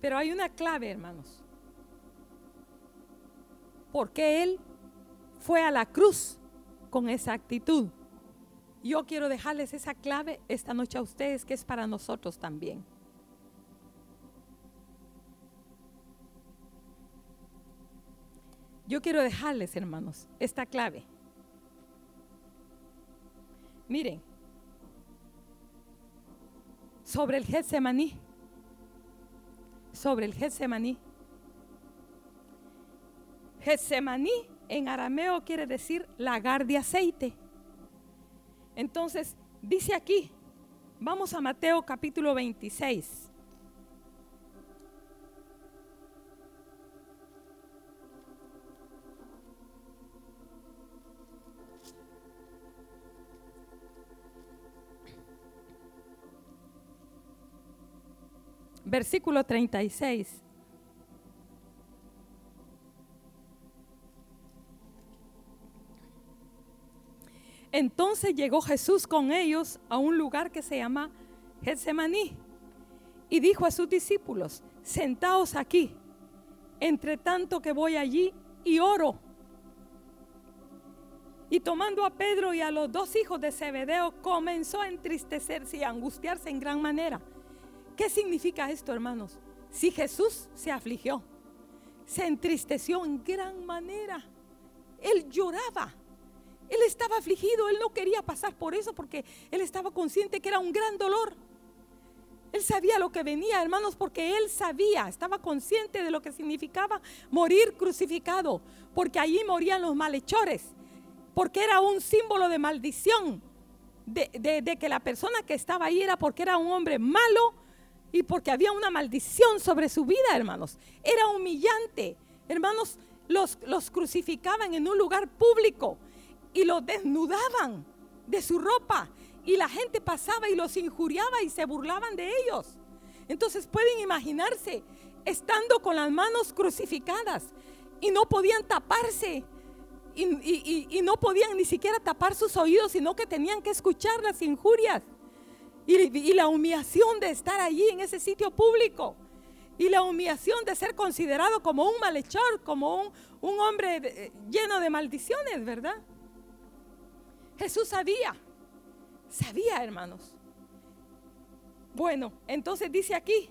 Pero hay una clave, hermanos. Porque Él fue a la cruz con esa actitud. Yo quiero dejarles esa clave esta noche a ustedes que es para nosotros también. Yo quiero dejarles, hermanos, esta clave. Miren, sobre el Getsemaní, sobre el Getsemaní. Getsemaní en arameo quiere decir lagar de aceite. Entonces, dice aquí, vamos a Mateo capítulo 26. versículo 36. Entonces llegó Jesús con ellos a un lugar que se llama Getsemaní y dijo a sus discípulos, sentaos aquí, entre tanto que voy allí y oro. Y tomando a Pedro y a los dos hijos de Zebedeo, comenzó a entristecerse y angustiarse en gran manera. ¿Qué significa esto, hermanos? Si Jesús se afligió, se entristeció en gran manera, él lloraba, él estaba afligido, él no quería pasar por eso porque él estaba consciente que era un gran dolor. Él sabía lo que venía, hermanos, porque él sabía, estaba consciente de lo que significaba morir crucificado, porque allí morían los malhechores, porque era un símbolo de maldición, de, que la persona que estaba ahí era porque era un hombre malo, y porque había una maldición sobre su vida, hermanos. Era humillante. Hermanos, los, los crucificaban en un lugar público y los desnudaban de su ropa. Y la gente pasaba y los injuriaba y se burlaban de ellos. Entonces pueden imaginarse estando con las manos crucificadas y no podían taparse y, no podían ni siquiera tapar sus oídos, sino que tenían que escuchar las injurias y, la humillación de estar allí en ese sitio público. Y la humillación de ser considerado como un malhechor, como un, un hombre lleno de maldiciones, ¿verdad? Jesús sabía, sabía, hermanos. Bueno, entonces dice aquí,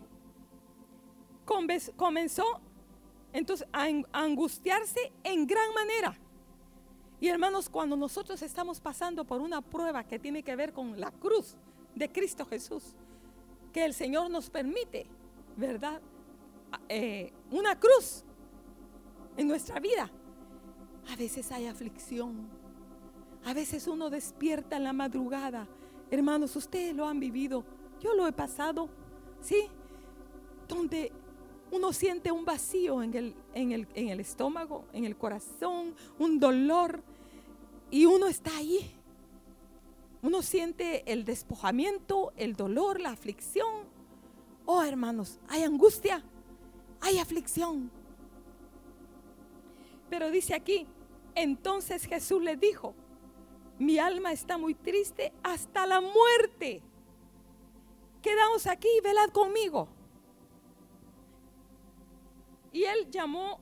comenzó entonces a angustiarse en gran manera. Y hermanos, cuando nosotros estamos pasando por una prueba que tiene que ver con la cruz, de Cristo Jesús, que el Señor nos permite, ¿verdad? Eh, una cruz en nuestra vida. A veces hay aflicción, a veces uno despierta en la madrugada. Hermanos, ustedes lo han vivido, yo lo he pasado, ¿sí? Donde uno siente un vacío en el, en el, en el estómago, en el corazón, un dolor, y uno está ahí uno siente el despojamiento, el dolor, la aflicción. Oh, hermanos, hay angustia, hay aflicción. Pero dice aquí, entonces Jesús le dijo, mi alma está muy triste hasta la muerte. Quedaos aquí y velad conmigo. Y él llamó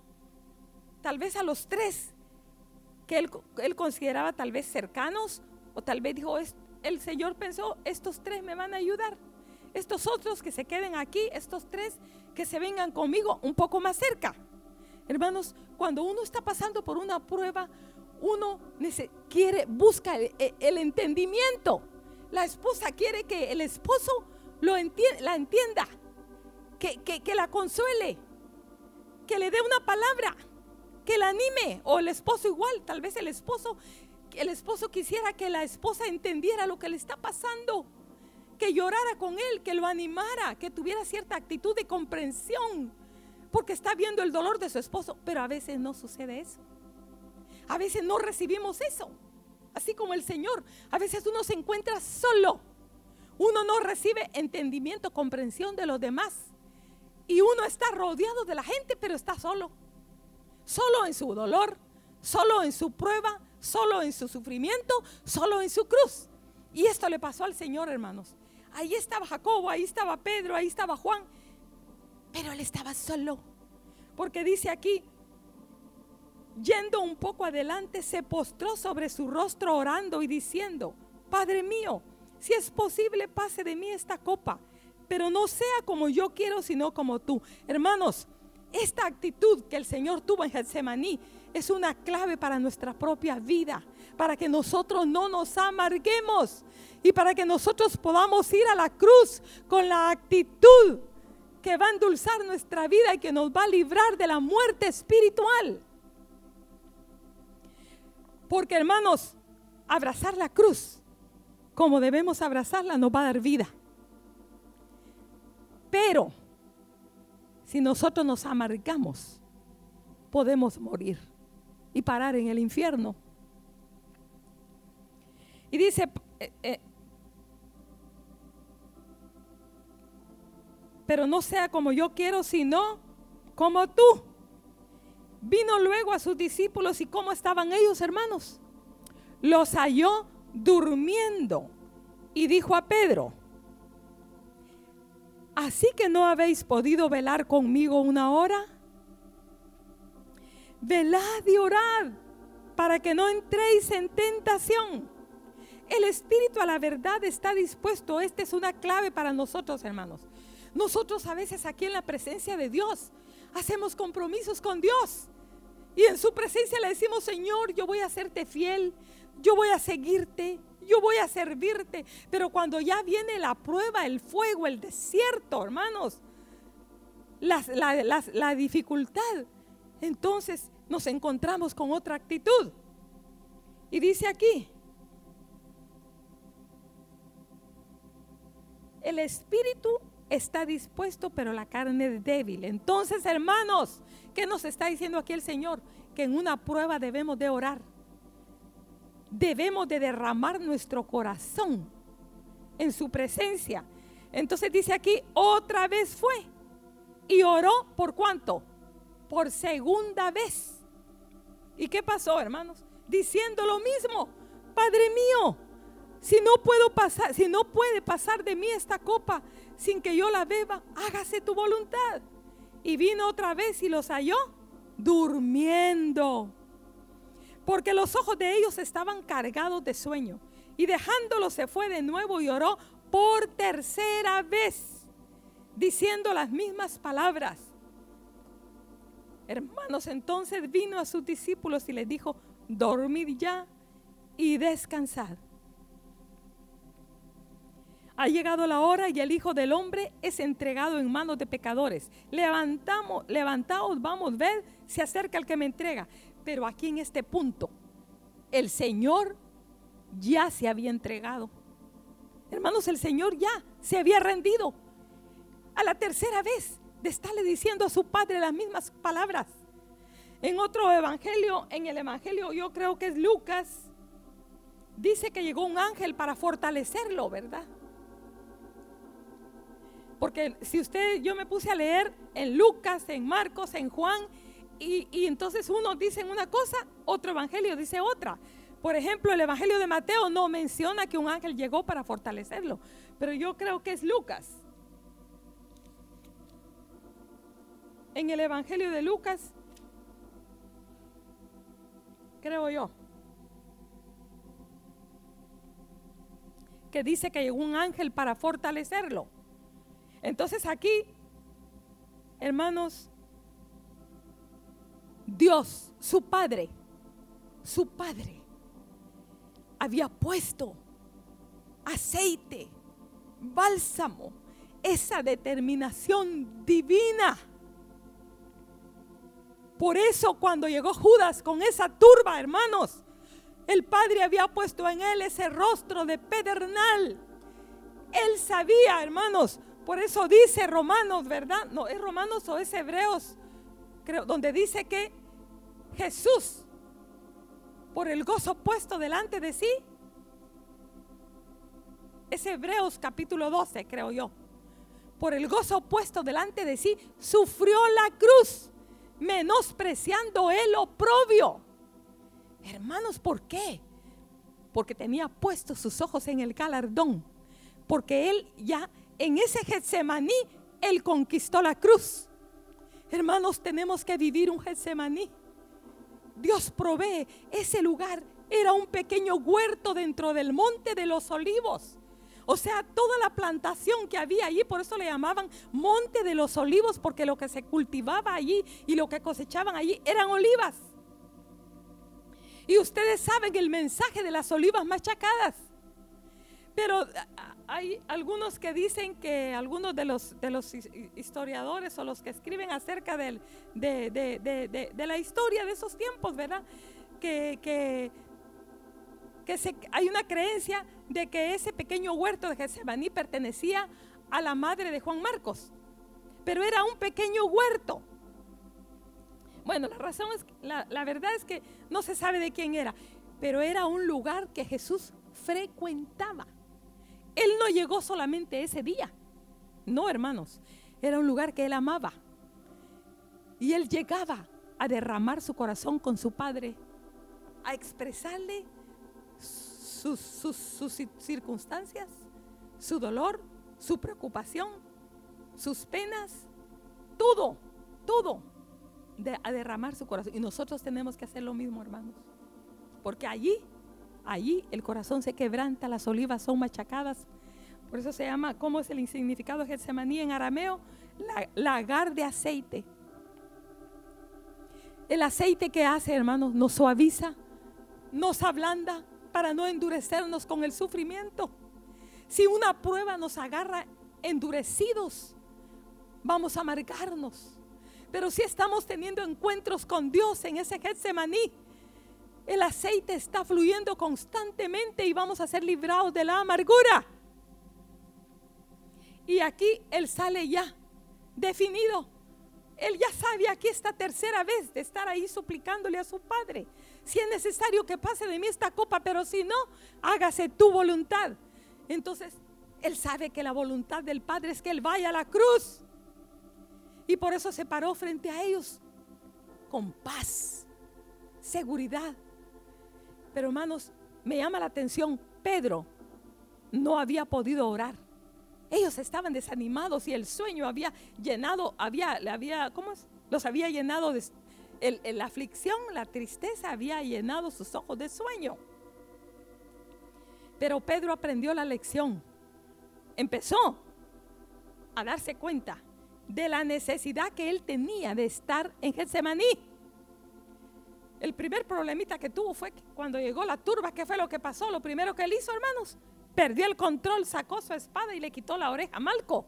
tal vez a los tres que él, consideraba tal vez cercanos o tal vez dijo, el Señor pensó, estos tres me van a ayudar. Estos otros que se queden aquí, estos tres que se vengan conmigo un poco más cerca. Hermanos, cuando uno está pasando por una prueba, uno quiere, busca el, entendimiento. La esposa quiere que el esposo lo la entienda, que, que la consuele, que le dé una palabra, que la anime, o el esposo igual, tal vez el esposo el esposo quisiera que la esposa entendiera lo que le está pasando, que llorara con él, que lo animara, que tuviera cierta actitud de comprensión, porque está viendo el dolor de su esposo, pero a veces no sucede eso. A veces no recibimos eso. Así como el Señor, a veces uno se encuentra solo. Uno no recibe entendimiento, comprensión de los demás. y uno está rodeado de la gente, pero está solo. Solo en su dolor, solo en su prueba, solo en su sufrimiento, solo en su cruz. Y esto le pasó al Señor, hermanos. Ahí estaba Jacobo, ahí estaba Pedro, ahí estaba Juan, pero él estaba solo. Porque dice aquí, yendo un poco adelante, se postró sobre su rostro orando y diciendo, Padre mío, si es posible, pase de mí esta copa, pero no sea como yo quiero, sino como tú. Hermanos, esta actitud que el Señor tuvo en Getsemaní es una clave para nuestra propia vida, para que nosotros no nos amarguemos y para que nosotros podamos ir a la cruz con la actitud que va a endulzar nuestra vida y que nos va a librar de la muerte espiritual. Porque hermanos, abrazar la cruz como debemos abrazarla nos va a dar vida. Pero si nosotros nos amargamos, podemos morir y parar en el infierno. Y dice, eh, eh, pero no sea como yo quiero, sino como tú. Vino luego a sus discípulos y cómo estaban ellos, hermanos. Los halló durmiendo y dijo a Pedro, ¿así que no habéis podido velar conmigo una hora? Velad y orad para que no entréis en tentación. El espíritu a la verdad está dispuesto. Esta es una clave para nosotros, hermanos. Nosotros a veces aquí en la presencia de Dios hacemos compromisos con Dios. Y en su presencia le decimos, Señor, yo voy a hacerte fiel, yo voy a seguirte, yo voy a servirte. Pero cuando ya viene la prueba, el fuego, el desierto, hermanos, la, dificultad, entonces nos encontramos con otra actitud. Y dice aquí, el espíritu está dispuesto, pero la carne es débil. Entonces, hermanos, ¿qué nos está diciendo aquí el Señor? Que en una prueba debemos de orar debemos de derramar nuestro corazón en su presencia. Entonces dice aquí, otra vez fue y oró por cuánto? Por segunda vez. ¿Y qué pasó, hermanos? Diciendo lo mismo, Padre mío, si no puedo pasar, si no puede pasar de mí esta copa sin que yo la beba, hágase tu voluntad. Y vino otra vez y los halló durmiendo porque los ojos de ellos estaban cargados de sueño. Y dejándolo se fue de nuevo y oró por tercera vez, diciendo las mismas palabras. Hermanos, entonces vino a sus discípulos y les dijo, dormid ya y descansad. Ha llegado la hora y el Hijo del Hombre es entregado en manos de pecadores. Levantamos, levantaos, vamos, ver, se acerca el que me entrega. Pero aquí en este punto, el Señor ya se había entregado. Hermanos, el Señor ya se había rendido. A la tercera vez de estarle diciendo a su Padre las mismas palabras. En otro evangelio, en el evangelio yo creo que es Lucas, dice que llegó un ángel para fortalecerlo, ¿verdad? Porque si usted, yo me puse a leer en Lucas, en Marcos, en Juan y, entonces uno dice una cosa, otro evangelio dice otra. Por ejemplo, el evangelio de Mateo no menciona que un ángel llegó para fortalecerlo, pero yo creo que es Lucas. En el evangelio de Lucas, creo yo, que dice que llegó un ángel para fortalecerlo. Entonces aquí, hermanos, Dios, su Padre, su Padre, había puesto aceite, bálsamo, esa determinación divina. Por eso cuando llegó Judas con esa turba, hermanos, el Padre había puesto en él ese rostro de pedernal. Él sabía, hermanos, por eso dice Romanos, ¿verdad? No, es Romanos o es Hebreos creo, donde dice que Jesús, por el gozo puesto delante de sí, es Hebreos capítulo 12, creo yo. por el gozo puesto delante de sí, sufrió la cruz, menospreciando el oprobio. Hermanos, ¿por qué? Porque tenía puestos sus ojos en el galardón. Porque él ya en ese Getsemaní, él conquistó la cruz. Hermanos, tenemos que vivir un Getsemaní. Dios provee ese lugar. Era un pequeño huerto dentro del monte de los olivos. O sea, toda la plantación que había allí, por eso le llamaban Monte de los Olivos, porque lo que se cultivaba allí y lo que cosechaban allí eran olivas. Y ustedes saben el mensaje de las olivas machacadas. Pero hay algunos que dicen que algunos de los, de los historiadores o los que escriben acerca de, la historia de esos tiempos, ¿verdad? Que, que que hay una creencia de que ese pequeño huerto de Getsemaní pertenecía a la madre de Juan Marcos, pero era un pequeño huerto. Bueno, la razón es, la, la verdad es que no se sabe de quién era, pero era un lugar que Jesús frecuentaba. Él no llegó solamente ese día, no hermanos, era un lugar que él amaba. Y él llegaba a derramar su corazón con su padre, a expresarle sus, circunstancias, su dolor, su preocupación, sus penas, todo, todo, de, a derramar su corazón. Y nosotros tenemos que hacer lo mismo, hermanos. Porque allí, allí el corazón se quebranta, las olivas son machacadas. Por eso se llama, ¿cómo es el significado Getsemaní en arameo? lagar de aceite. El aceite que hace, hermanos, nos suaviza, nos ablanda, para no endurecernos con el sufrimiento. Si una prueba nos agarra endurecidos, vamos a amargarnos. Pero si estamos teniendo encuentros con Dios en ese Getsemaní, el aceite está fluyendo constantemente y vamos a ser librados de la amargura. Y aquí Él sale ya definido. Él ya sabe aquí esta tercera vez de estar ahí suplicándole a su Padre si es necesario que pase de mí esta copa, pero si no, hágase tu voluntad. Entonces, Él sabe que la voluntad del Padre es que Él vaya a la cruz. Y por eso se paró frente a ellos con paz, seguridad. Pero hermanos, me llama la atención, Pedro no había podido orar. Ellos estaban desanimados y el sueño había llenado, había, había, ¿cómo es? Los había llenado de, la aflicción, la tristeza había llenado sus ojos de sueño. Pero Pedro aprendió la lección. Empezó a darse cuenta de la necesidad que él tenía de estar en Getsemaní. El primer problemita que tuvo fue cuando llegó la turba, ¿qué fue lo que pasó? Lo primero que él hizo, hermanos, perdió el control, sacó su espada y le quitó la oreja a Malco.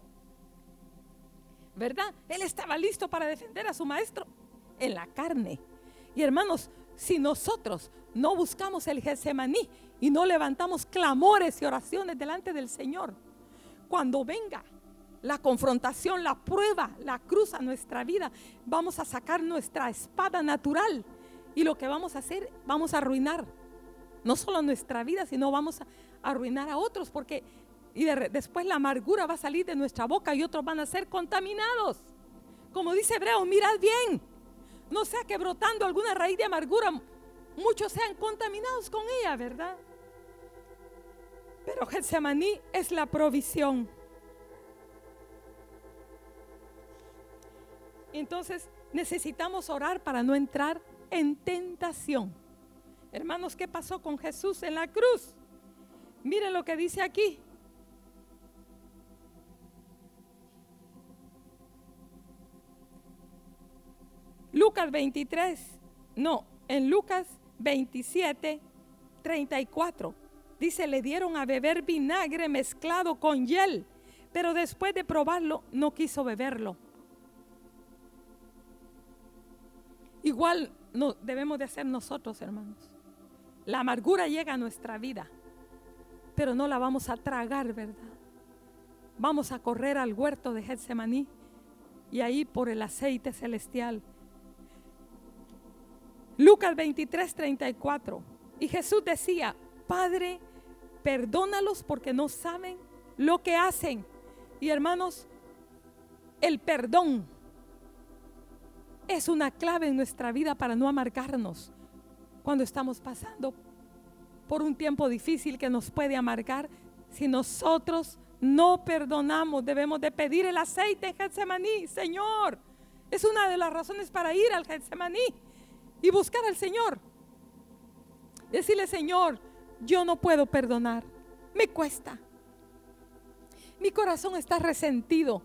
¿Verdad? Él estaba listo para defender a su maestro en la carne. Y hermanos, si nosotros no buscamos el Getsemaní y no levantamos clamores y oraciones delante del Señor, cuando venga la confrontación, la prueba, la cruz a nuestra vida, vamos a sacar nuestra espada natural y lo que vamos a hacer, vamos a arruinar no solo nuestra vida, sino vamos a arruinar a otros porque y después la amargura va a salir de nuestra boca y otros van a ser contaminados. Como dice Hebreo, mirad bien, no sea que brotando alguna raíz de amargura muchos sean contaminados con ella, ¿verdad? Pero Getsemaní es la provisión. Entonces necesitamos orar para no entrar en tentación. Hermanos, ¿qué pasó con Jesús en la cruz? Miren lo que dice aquí. Lucas 23, no, en Lucas 27, 34, dice, le dieron a beber vinagre mezclado con hiel, pero después de probarlo no quiso beberlo. Igual no, debemos de hacer nosotros, hermanos. La amargura llega a nuestra vida, pero no la vamos a tragar, ¿verdad? Vamos a correr al huerto de Getsemaní y ahí por el aceite celestial Lucas 23, 34. Y Jesús decía, Padre, perdónalos porque no saben lo que hacen. Y hermanos, el perdón es una clave en nuestra vida para no amargarnos cuando estamos pasando por un tiempo difícil que nos puede amargar. Si nosotros no perdonamos, debemos de pedir el aceite en Getsemaní, Señor. Es una de las razones para ir al Getsemaní y buscar al Señor. Decirle, Señor, yo no puedo perdonar, me cuesta. Mi corazón está resentido.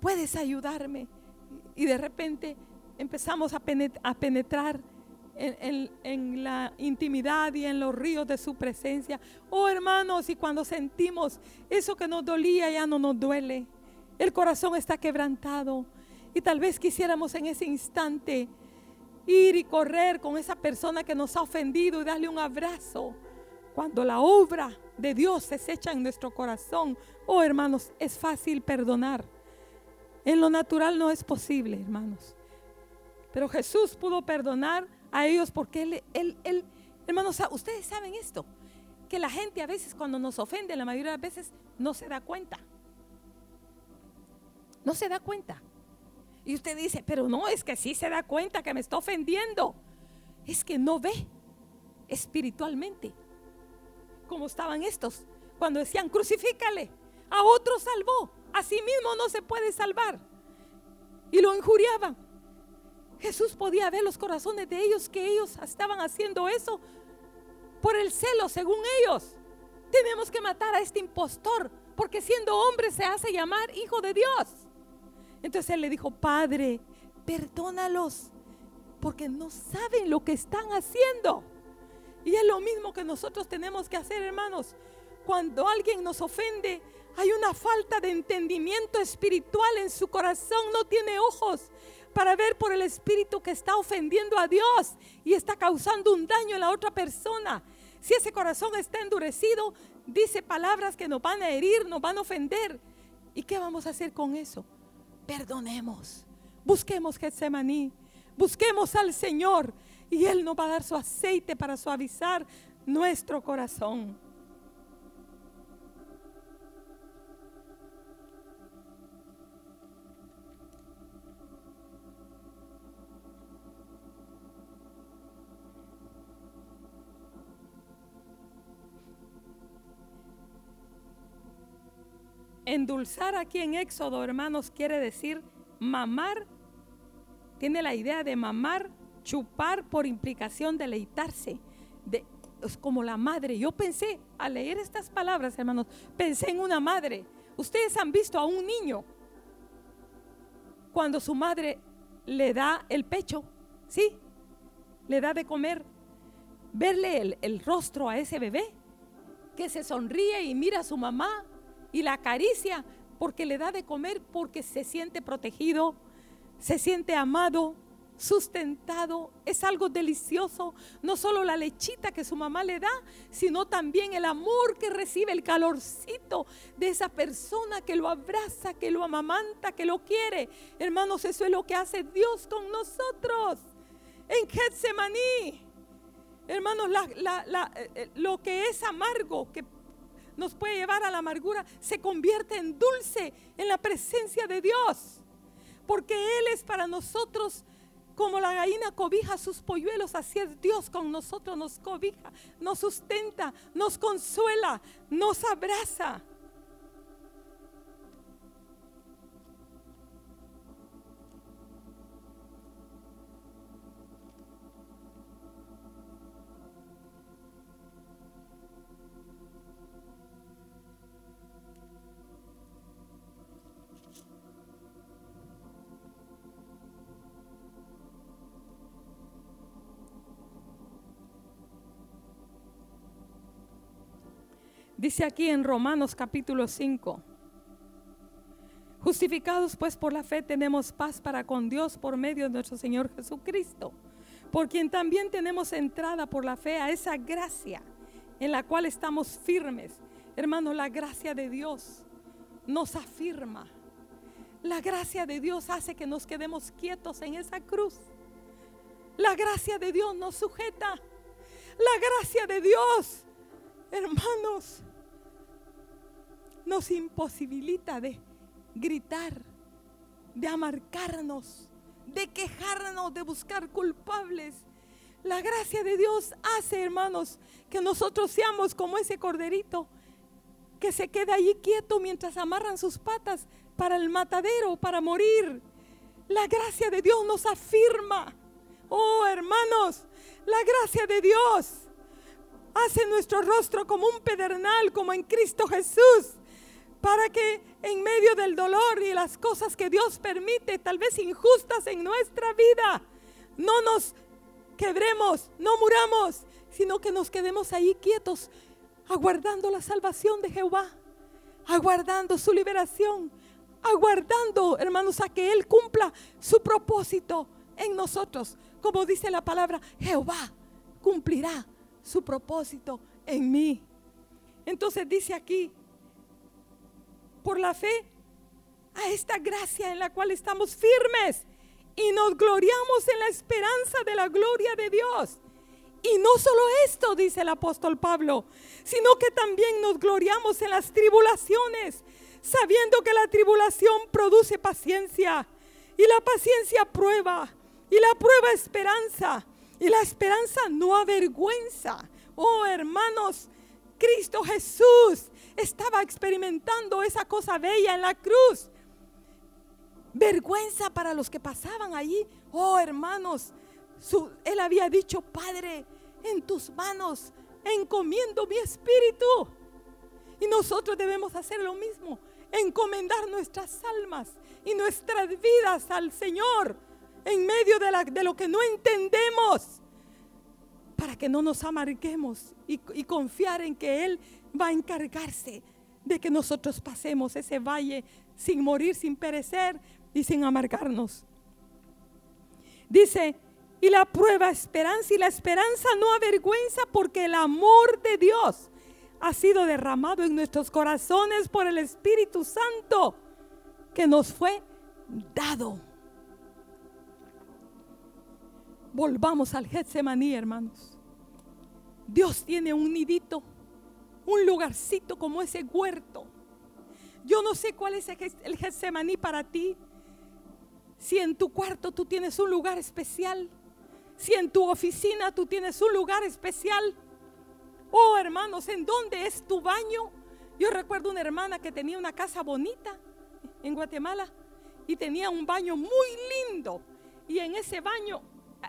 ¿Puedes ayudarme? Y de repente empezamos a penetrar en, la intimidad y en los ríos de su presencia. Oh hermanos, y cuando sentimos eso que nos dolía ya no nos duele. El corazón está quebrantado. Y tal vez quisiéramos en ese instante ir y correr con esa persona que nos ha ofendido y darle un abrazo. Cuando la obra de Dios se echa en nuestro corazón, oh hermanos, es fácil perdonar. En lo natural no es posible, hermanos. Pero Jesús pudo perdonar a ellos porque Él, él, él hermanos, ustedes saben esto, que la gente a veces cuando nos ofende, la mayoría de las veces no se da cuenta. No se da cuenta. Y usted dice, pero no, es que sí se da cuenta que me está ofendiendo. Es que no ve espiritualmente. Como estaban estos cuando decían, crucifícale. A otro salvó. A sí mismo no se puede salvar. Y lo injuriaban. Jesús podía ver los corazones de ellos que ellos estaban haciendo eso por el celo, según ellos. Tenemos que matar a este impostor porque siendo hombre se hace llamar hijo de Dios. Entonces él le dijo, Padre, perdónalos, porque no saben lo que están haciendo. Y es lo mismo que nosotros tenemos que hacer, hermanos. Cuando alguien nos ofende, hay una falta de entendimiento espiritual en su corazón, no tiene ojos para ver por el espíritu que está ofendiendo a Dios y está causando un daño en la otra persona. Si ese corazón está endurecido, dice palabras que nos van a herir, nos van a ofender. ¿Y qué vamos a hacer con eso? perdonemos. Busquemos Getsemaní, busquemos al Señor y Él nos va a dar su aceite para suavizar nuestro corazón. Endulzar aquí en Éxodo, hermanos, quiere decir mamar. Tiene la idea de mamar, chupar por implicación, deleitarse. De, es como la madre. Yo pensé, al leer estas palabras, hermanos, pensé en una madre. Ustedes han visto a un niño cuando su madre le da el pecho, ¿sí? Le da de comer. Verle el, el rostro a ese bebé que se sonríe y mira a su mamá y la acaricia porque le da de comer, porque se siente protegido, se siente amado, sustentado, es algo delicioso, no solo la lechita que su mamá le da, sino también el amor que recibe, el calorcito de esa persona que lo abraza, que lo amamanta, que lo quiere. Hermanos, eso es lo que hace Dios con nosotros en Getsemaní. Hermanos, eh, eh, lo que es amargo, que nos puede llevar a la amargura, se convierte en dulce en la presencia de Dios. Porque Él es para nosotros como la gallina cobija sus polluelos, así es Dios con nosotros, nos cobija, nos sustenta, nos consuela, nos abraza. Dice aquí en Romanos capítulo 5. Justificados pues por la fe tenemos paz para con Dios por medio de nuestro Señor Jesucristo, por quien también tenemos entrada por la fe a esa gracia en la cual estamos firmes. Hermanos, la gracia de Dios nos afirma. La gracia de Dios hace que nos quedemos quietos en esa cruz. La gracia de Dios nos sujeta. La gracia de Dios, hermanos, nos imposibilita de gritar de amargarnos, de quejarnos, de buscar culpables. La gracia de Dios hace, hermanos, que nosotros seamos como ese corderito que se queda allí quieto mientras amarran sus patas para el matadero, para morir. La gracia de Dios nos afirma. Oh, hermanos, la gracia de Dios hace nuestro rostro como un pedernal, como en Cristo Jesús, para que en medio del dolor y las cosas que Dios permite, tal vez injustas en nuestra vida, no nos quebremos, no muramos, sino que nos quedemos ahí quietos, aguardando la salvación de Jehová, aguardando su liberación, aguardando, hermanos, a que Él cumpla su propósito en nosotros. Como dice la palabra, Jehová cumplirá su propósito en mí. Entonces dice aquí, por la fe, a esta gracia en la cual estamos firmes y nos gloriamos en la esperanza de la gloria de Dios. Y no solo esto, dice el apóstol Pablo, sino que también nos gloriamos en las tribulaciones, sabiendo que la tribulación produce paciencia y la paciencia prueba y la prueba esperanza y la esperanza no avergüenza. Oh hermanos, Cristo Jesús estaba experimentando esa cosa bella en la cruz. Vergüenza para los que pasaban allí. Oh hermanos, él había dicho, Padre, en tus manos encomiendo mi espíritu. Y nosotros debemos hacer lo mismo, encomendar nuestras almas y nuestras vidas al Señor en medio de, la, de lo que no entendemos, para que no nos amarguemos y, y confiar en que Él va a encargarse de que nosotros pasemos ese valle sin morir, sin perecer y sin amargarnos. Dice, y la prueba esperanza y la esperanza no avergüenza porque el amor de Dios ha sido derramado en nuestros corazones por el Espíritu Santo que nos fue dado. Volvamos al Getsemaní, hermanos. Dios tiene un nidito, un lugarcito como ese huerto. Yo no sé cuál es el Getsemaní para ti. Si en tu cuarto tú tienes un lugar especial, si en tu oficina tú tienes un lugar especial, oh hermanos, ¿en dónde es tu baño? Yo recuerdo una hermana que tenía una casa bonita en Guatemala y tenía un baño muy lindo. Y en ese baño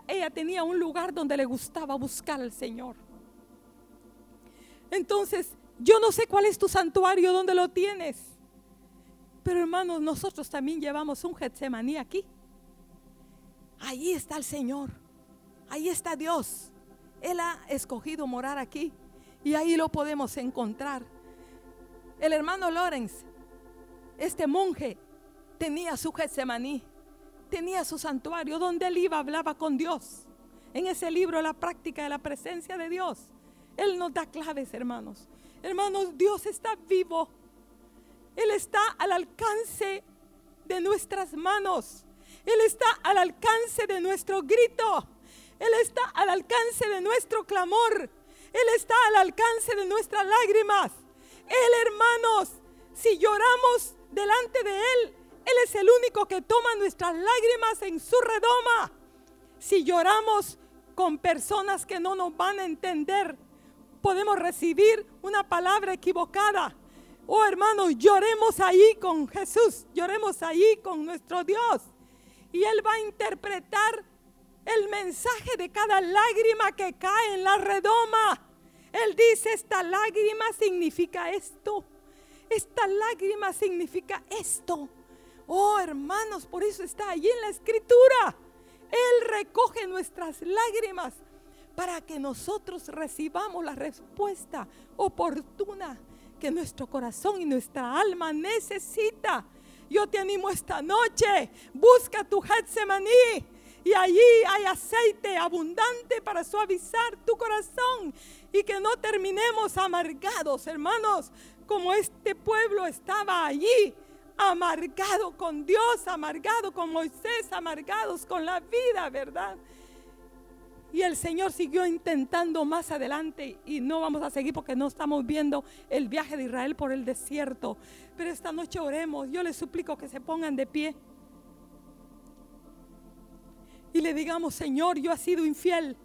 ella tenía un lugar donde le gustaba buscar al Señor. Entonces, yo no sé cuál es tu santuario, dónde lo tienes. Pero hermanos, nosotros también llevamos un Getsemaní aquí. Ahí está el Señor. Ahí está Dios. Él ha escogido morar aquí y ahí lo podemos encontrar. El hermano Lorenz, este monje, tenía su Getsemaní, tenía su santuario donde él iba, hablaba con Dios. En ese libro, La práctica de la presencia de Dios. Él nos da claves, hermanos. Hermanos, Dios está vivo. Él está al alcance de nuestras manos. Él está al alcance de nuestro grito. Él está al alcance de nuestro clamor. Él está al alcance de nuestras lágrimas. Él, hermanos, si lloramos delante de Él, Él es el único que toma nuestras lágrimas en su redoma. Si lloramos con personas que no nos van a entender, podemos recibir una palabra equivocada. Oh hermanos, lloremos ahí con Jesús, lloremos ahí con nuestro Dios. Y Él va a interpretar el mensaje de cada lágrima que cae en la redoma. Él dice, esta lágrima significa esto. Esta lágrima significa esto. Oh, hermanos, por eso está allí en la escritura. Él recoge nuestras lágrimas para que nosotros recibamos la respuesta oportuna que nuestro corazón y nuestra alma necesita. Yo te animo esta noche, busca tu Getsemaní y allí hay aceite abundante para suavizar tu corazón y que no terminemos amargados, hermanos, como este pueblo estaba allí, amargado con Dios, amargado con Moisés, amargados con la vida, ¿verdad? Y el Señor siguió intentando más adelante y no vamos a seguir porque no estamos viendo el viaje de Israel por el desierto. Pero esta noche oremos, yo les suplico que se pongan de pie. y le digamos, Señor, yo he sido infiel.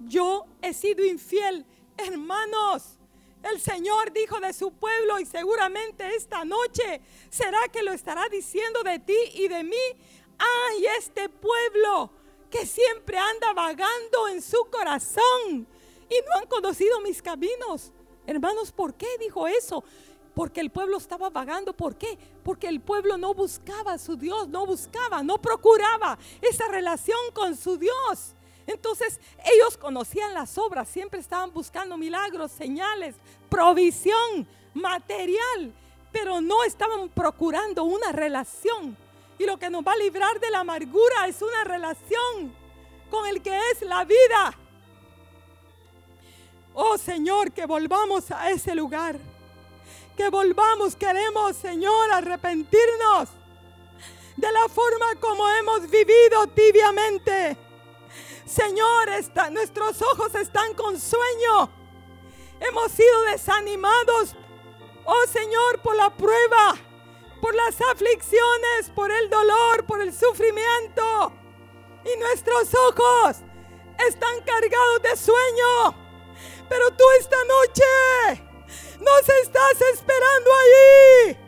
Yo he sido infiel. Hermanos, el Señor dijo de su pueblo y seguramente esta noche será que lo estará diciendo de ti y de mí. Ay, este pueblo que siempre anda vagando en su corazón y no han conocido mis caminos. Hermanos, ¿por qué dijo eso? Porque el pueblo estaba vagando. ¿Por qué? Porque el pueblo no buscaba a su Dios, no buscaba, no procuraba esa relación con su Dios. Entonces ellos conocían las obras, siempre estaban buscando milagros, señales, provisión, material, pero no estaban procurando una relación. Y lo que nos va a librar de la amargura es una relación con el que es la vida. Oh Señor, que volvamos a ese lugar. Que volvamos, queremos Señor arrepentirnos de la forma como hemos vivido tibiamente. Señor, nuestros ojos están con sueño. Hemos sido desanimados, oh Señor, por la prueba, por las aflicciones, por el dolor, por el sufrimiento. Y nuestros ojos están cargados de sueño. Pero tú esta noche nos estás esperando ahí,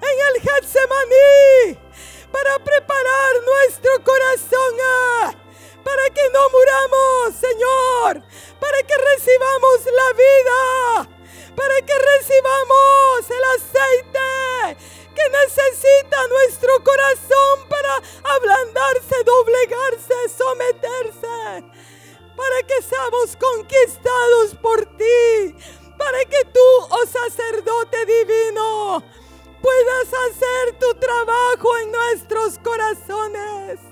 en el Getsemaní, para preparar nuestro corazón, ah, para que no muramos, Señor, para que recibamos la vida, para que recibamos el aceite que necesita nuestro corazón para ablandarse, doblegarse, someterse, para que seamos conquistados por ti, para que tú, oh sacerdote divino, puedas hacer tu trabajo en nuestros corazones.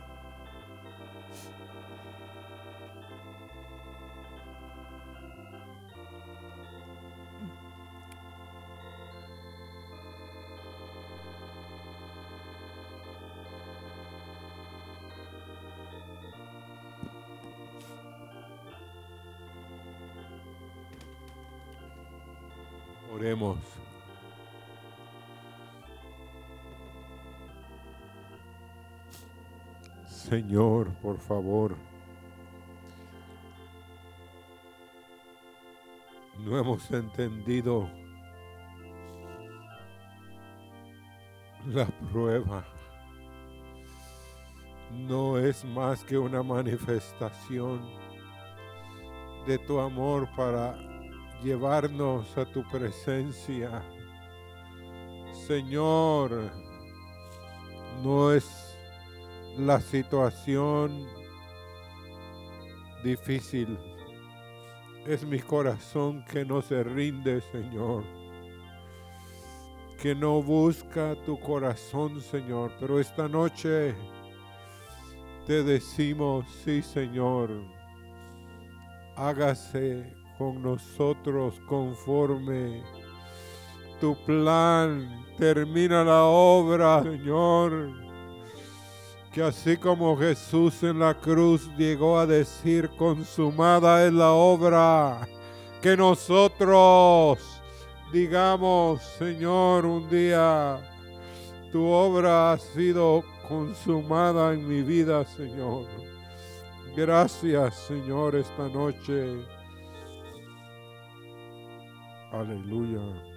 Señor, por favor. No hemos entendido la prueba. No es más que una manifestación de tu amor para llevarnos a tu presencia. Señor, no es la situación difícil. Es mi corazón que no se rinde, Señor. Que no busca tu corazón, Señor. Pero esta noche te decimos, sí, Señor. Hágase con nosotros conforme tu plan. Termina la obra, Señor. Que así como Jesús en la cruz llegó a decir, consumada es la obra, que nosotros digamos, Señor, un día tu obra ha sido consumada en mi vida, Señor. Gracias, Señor, esta noche. Aleluya.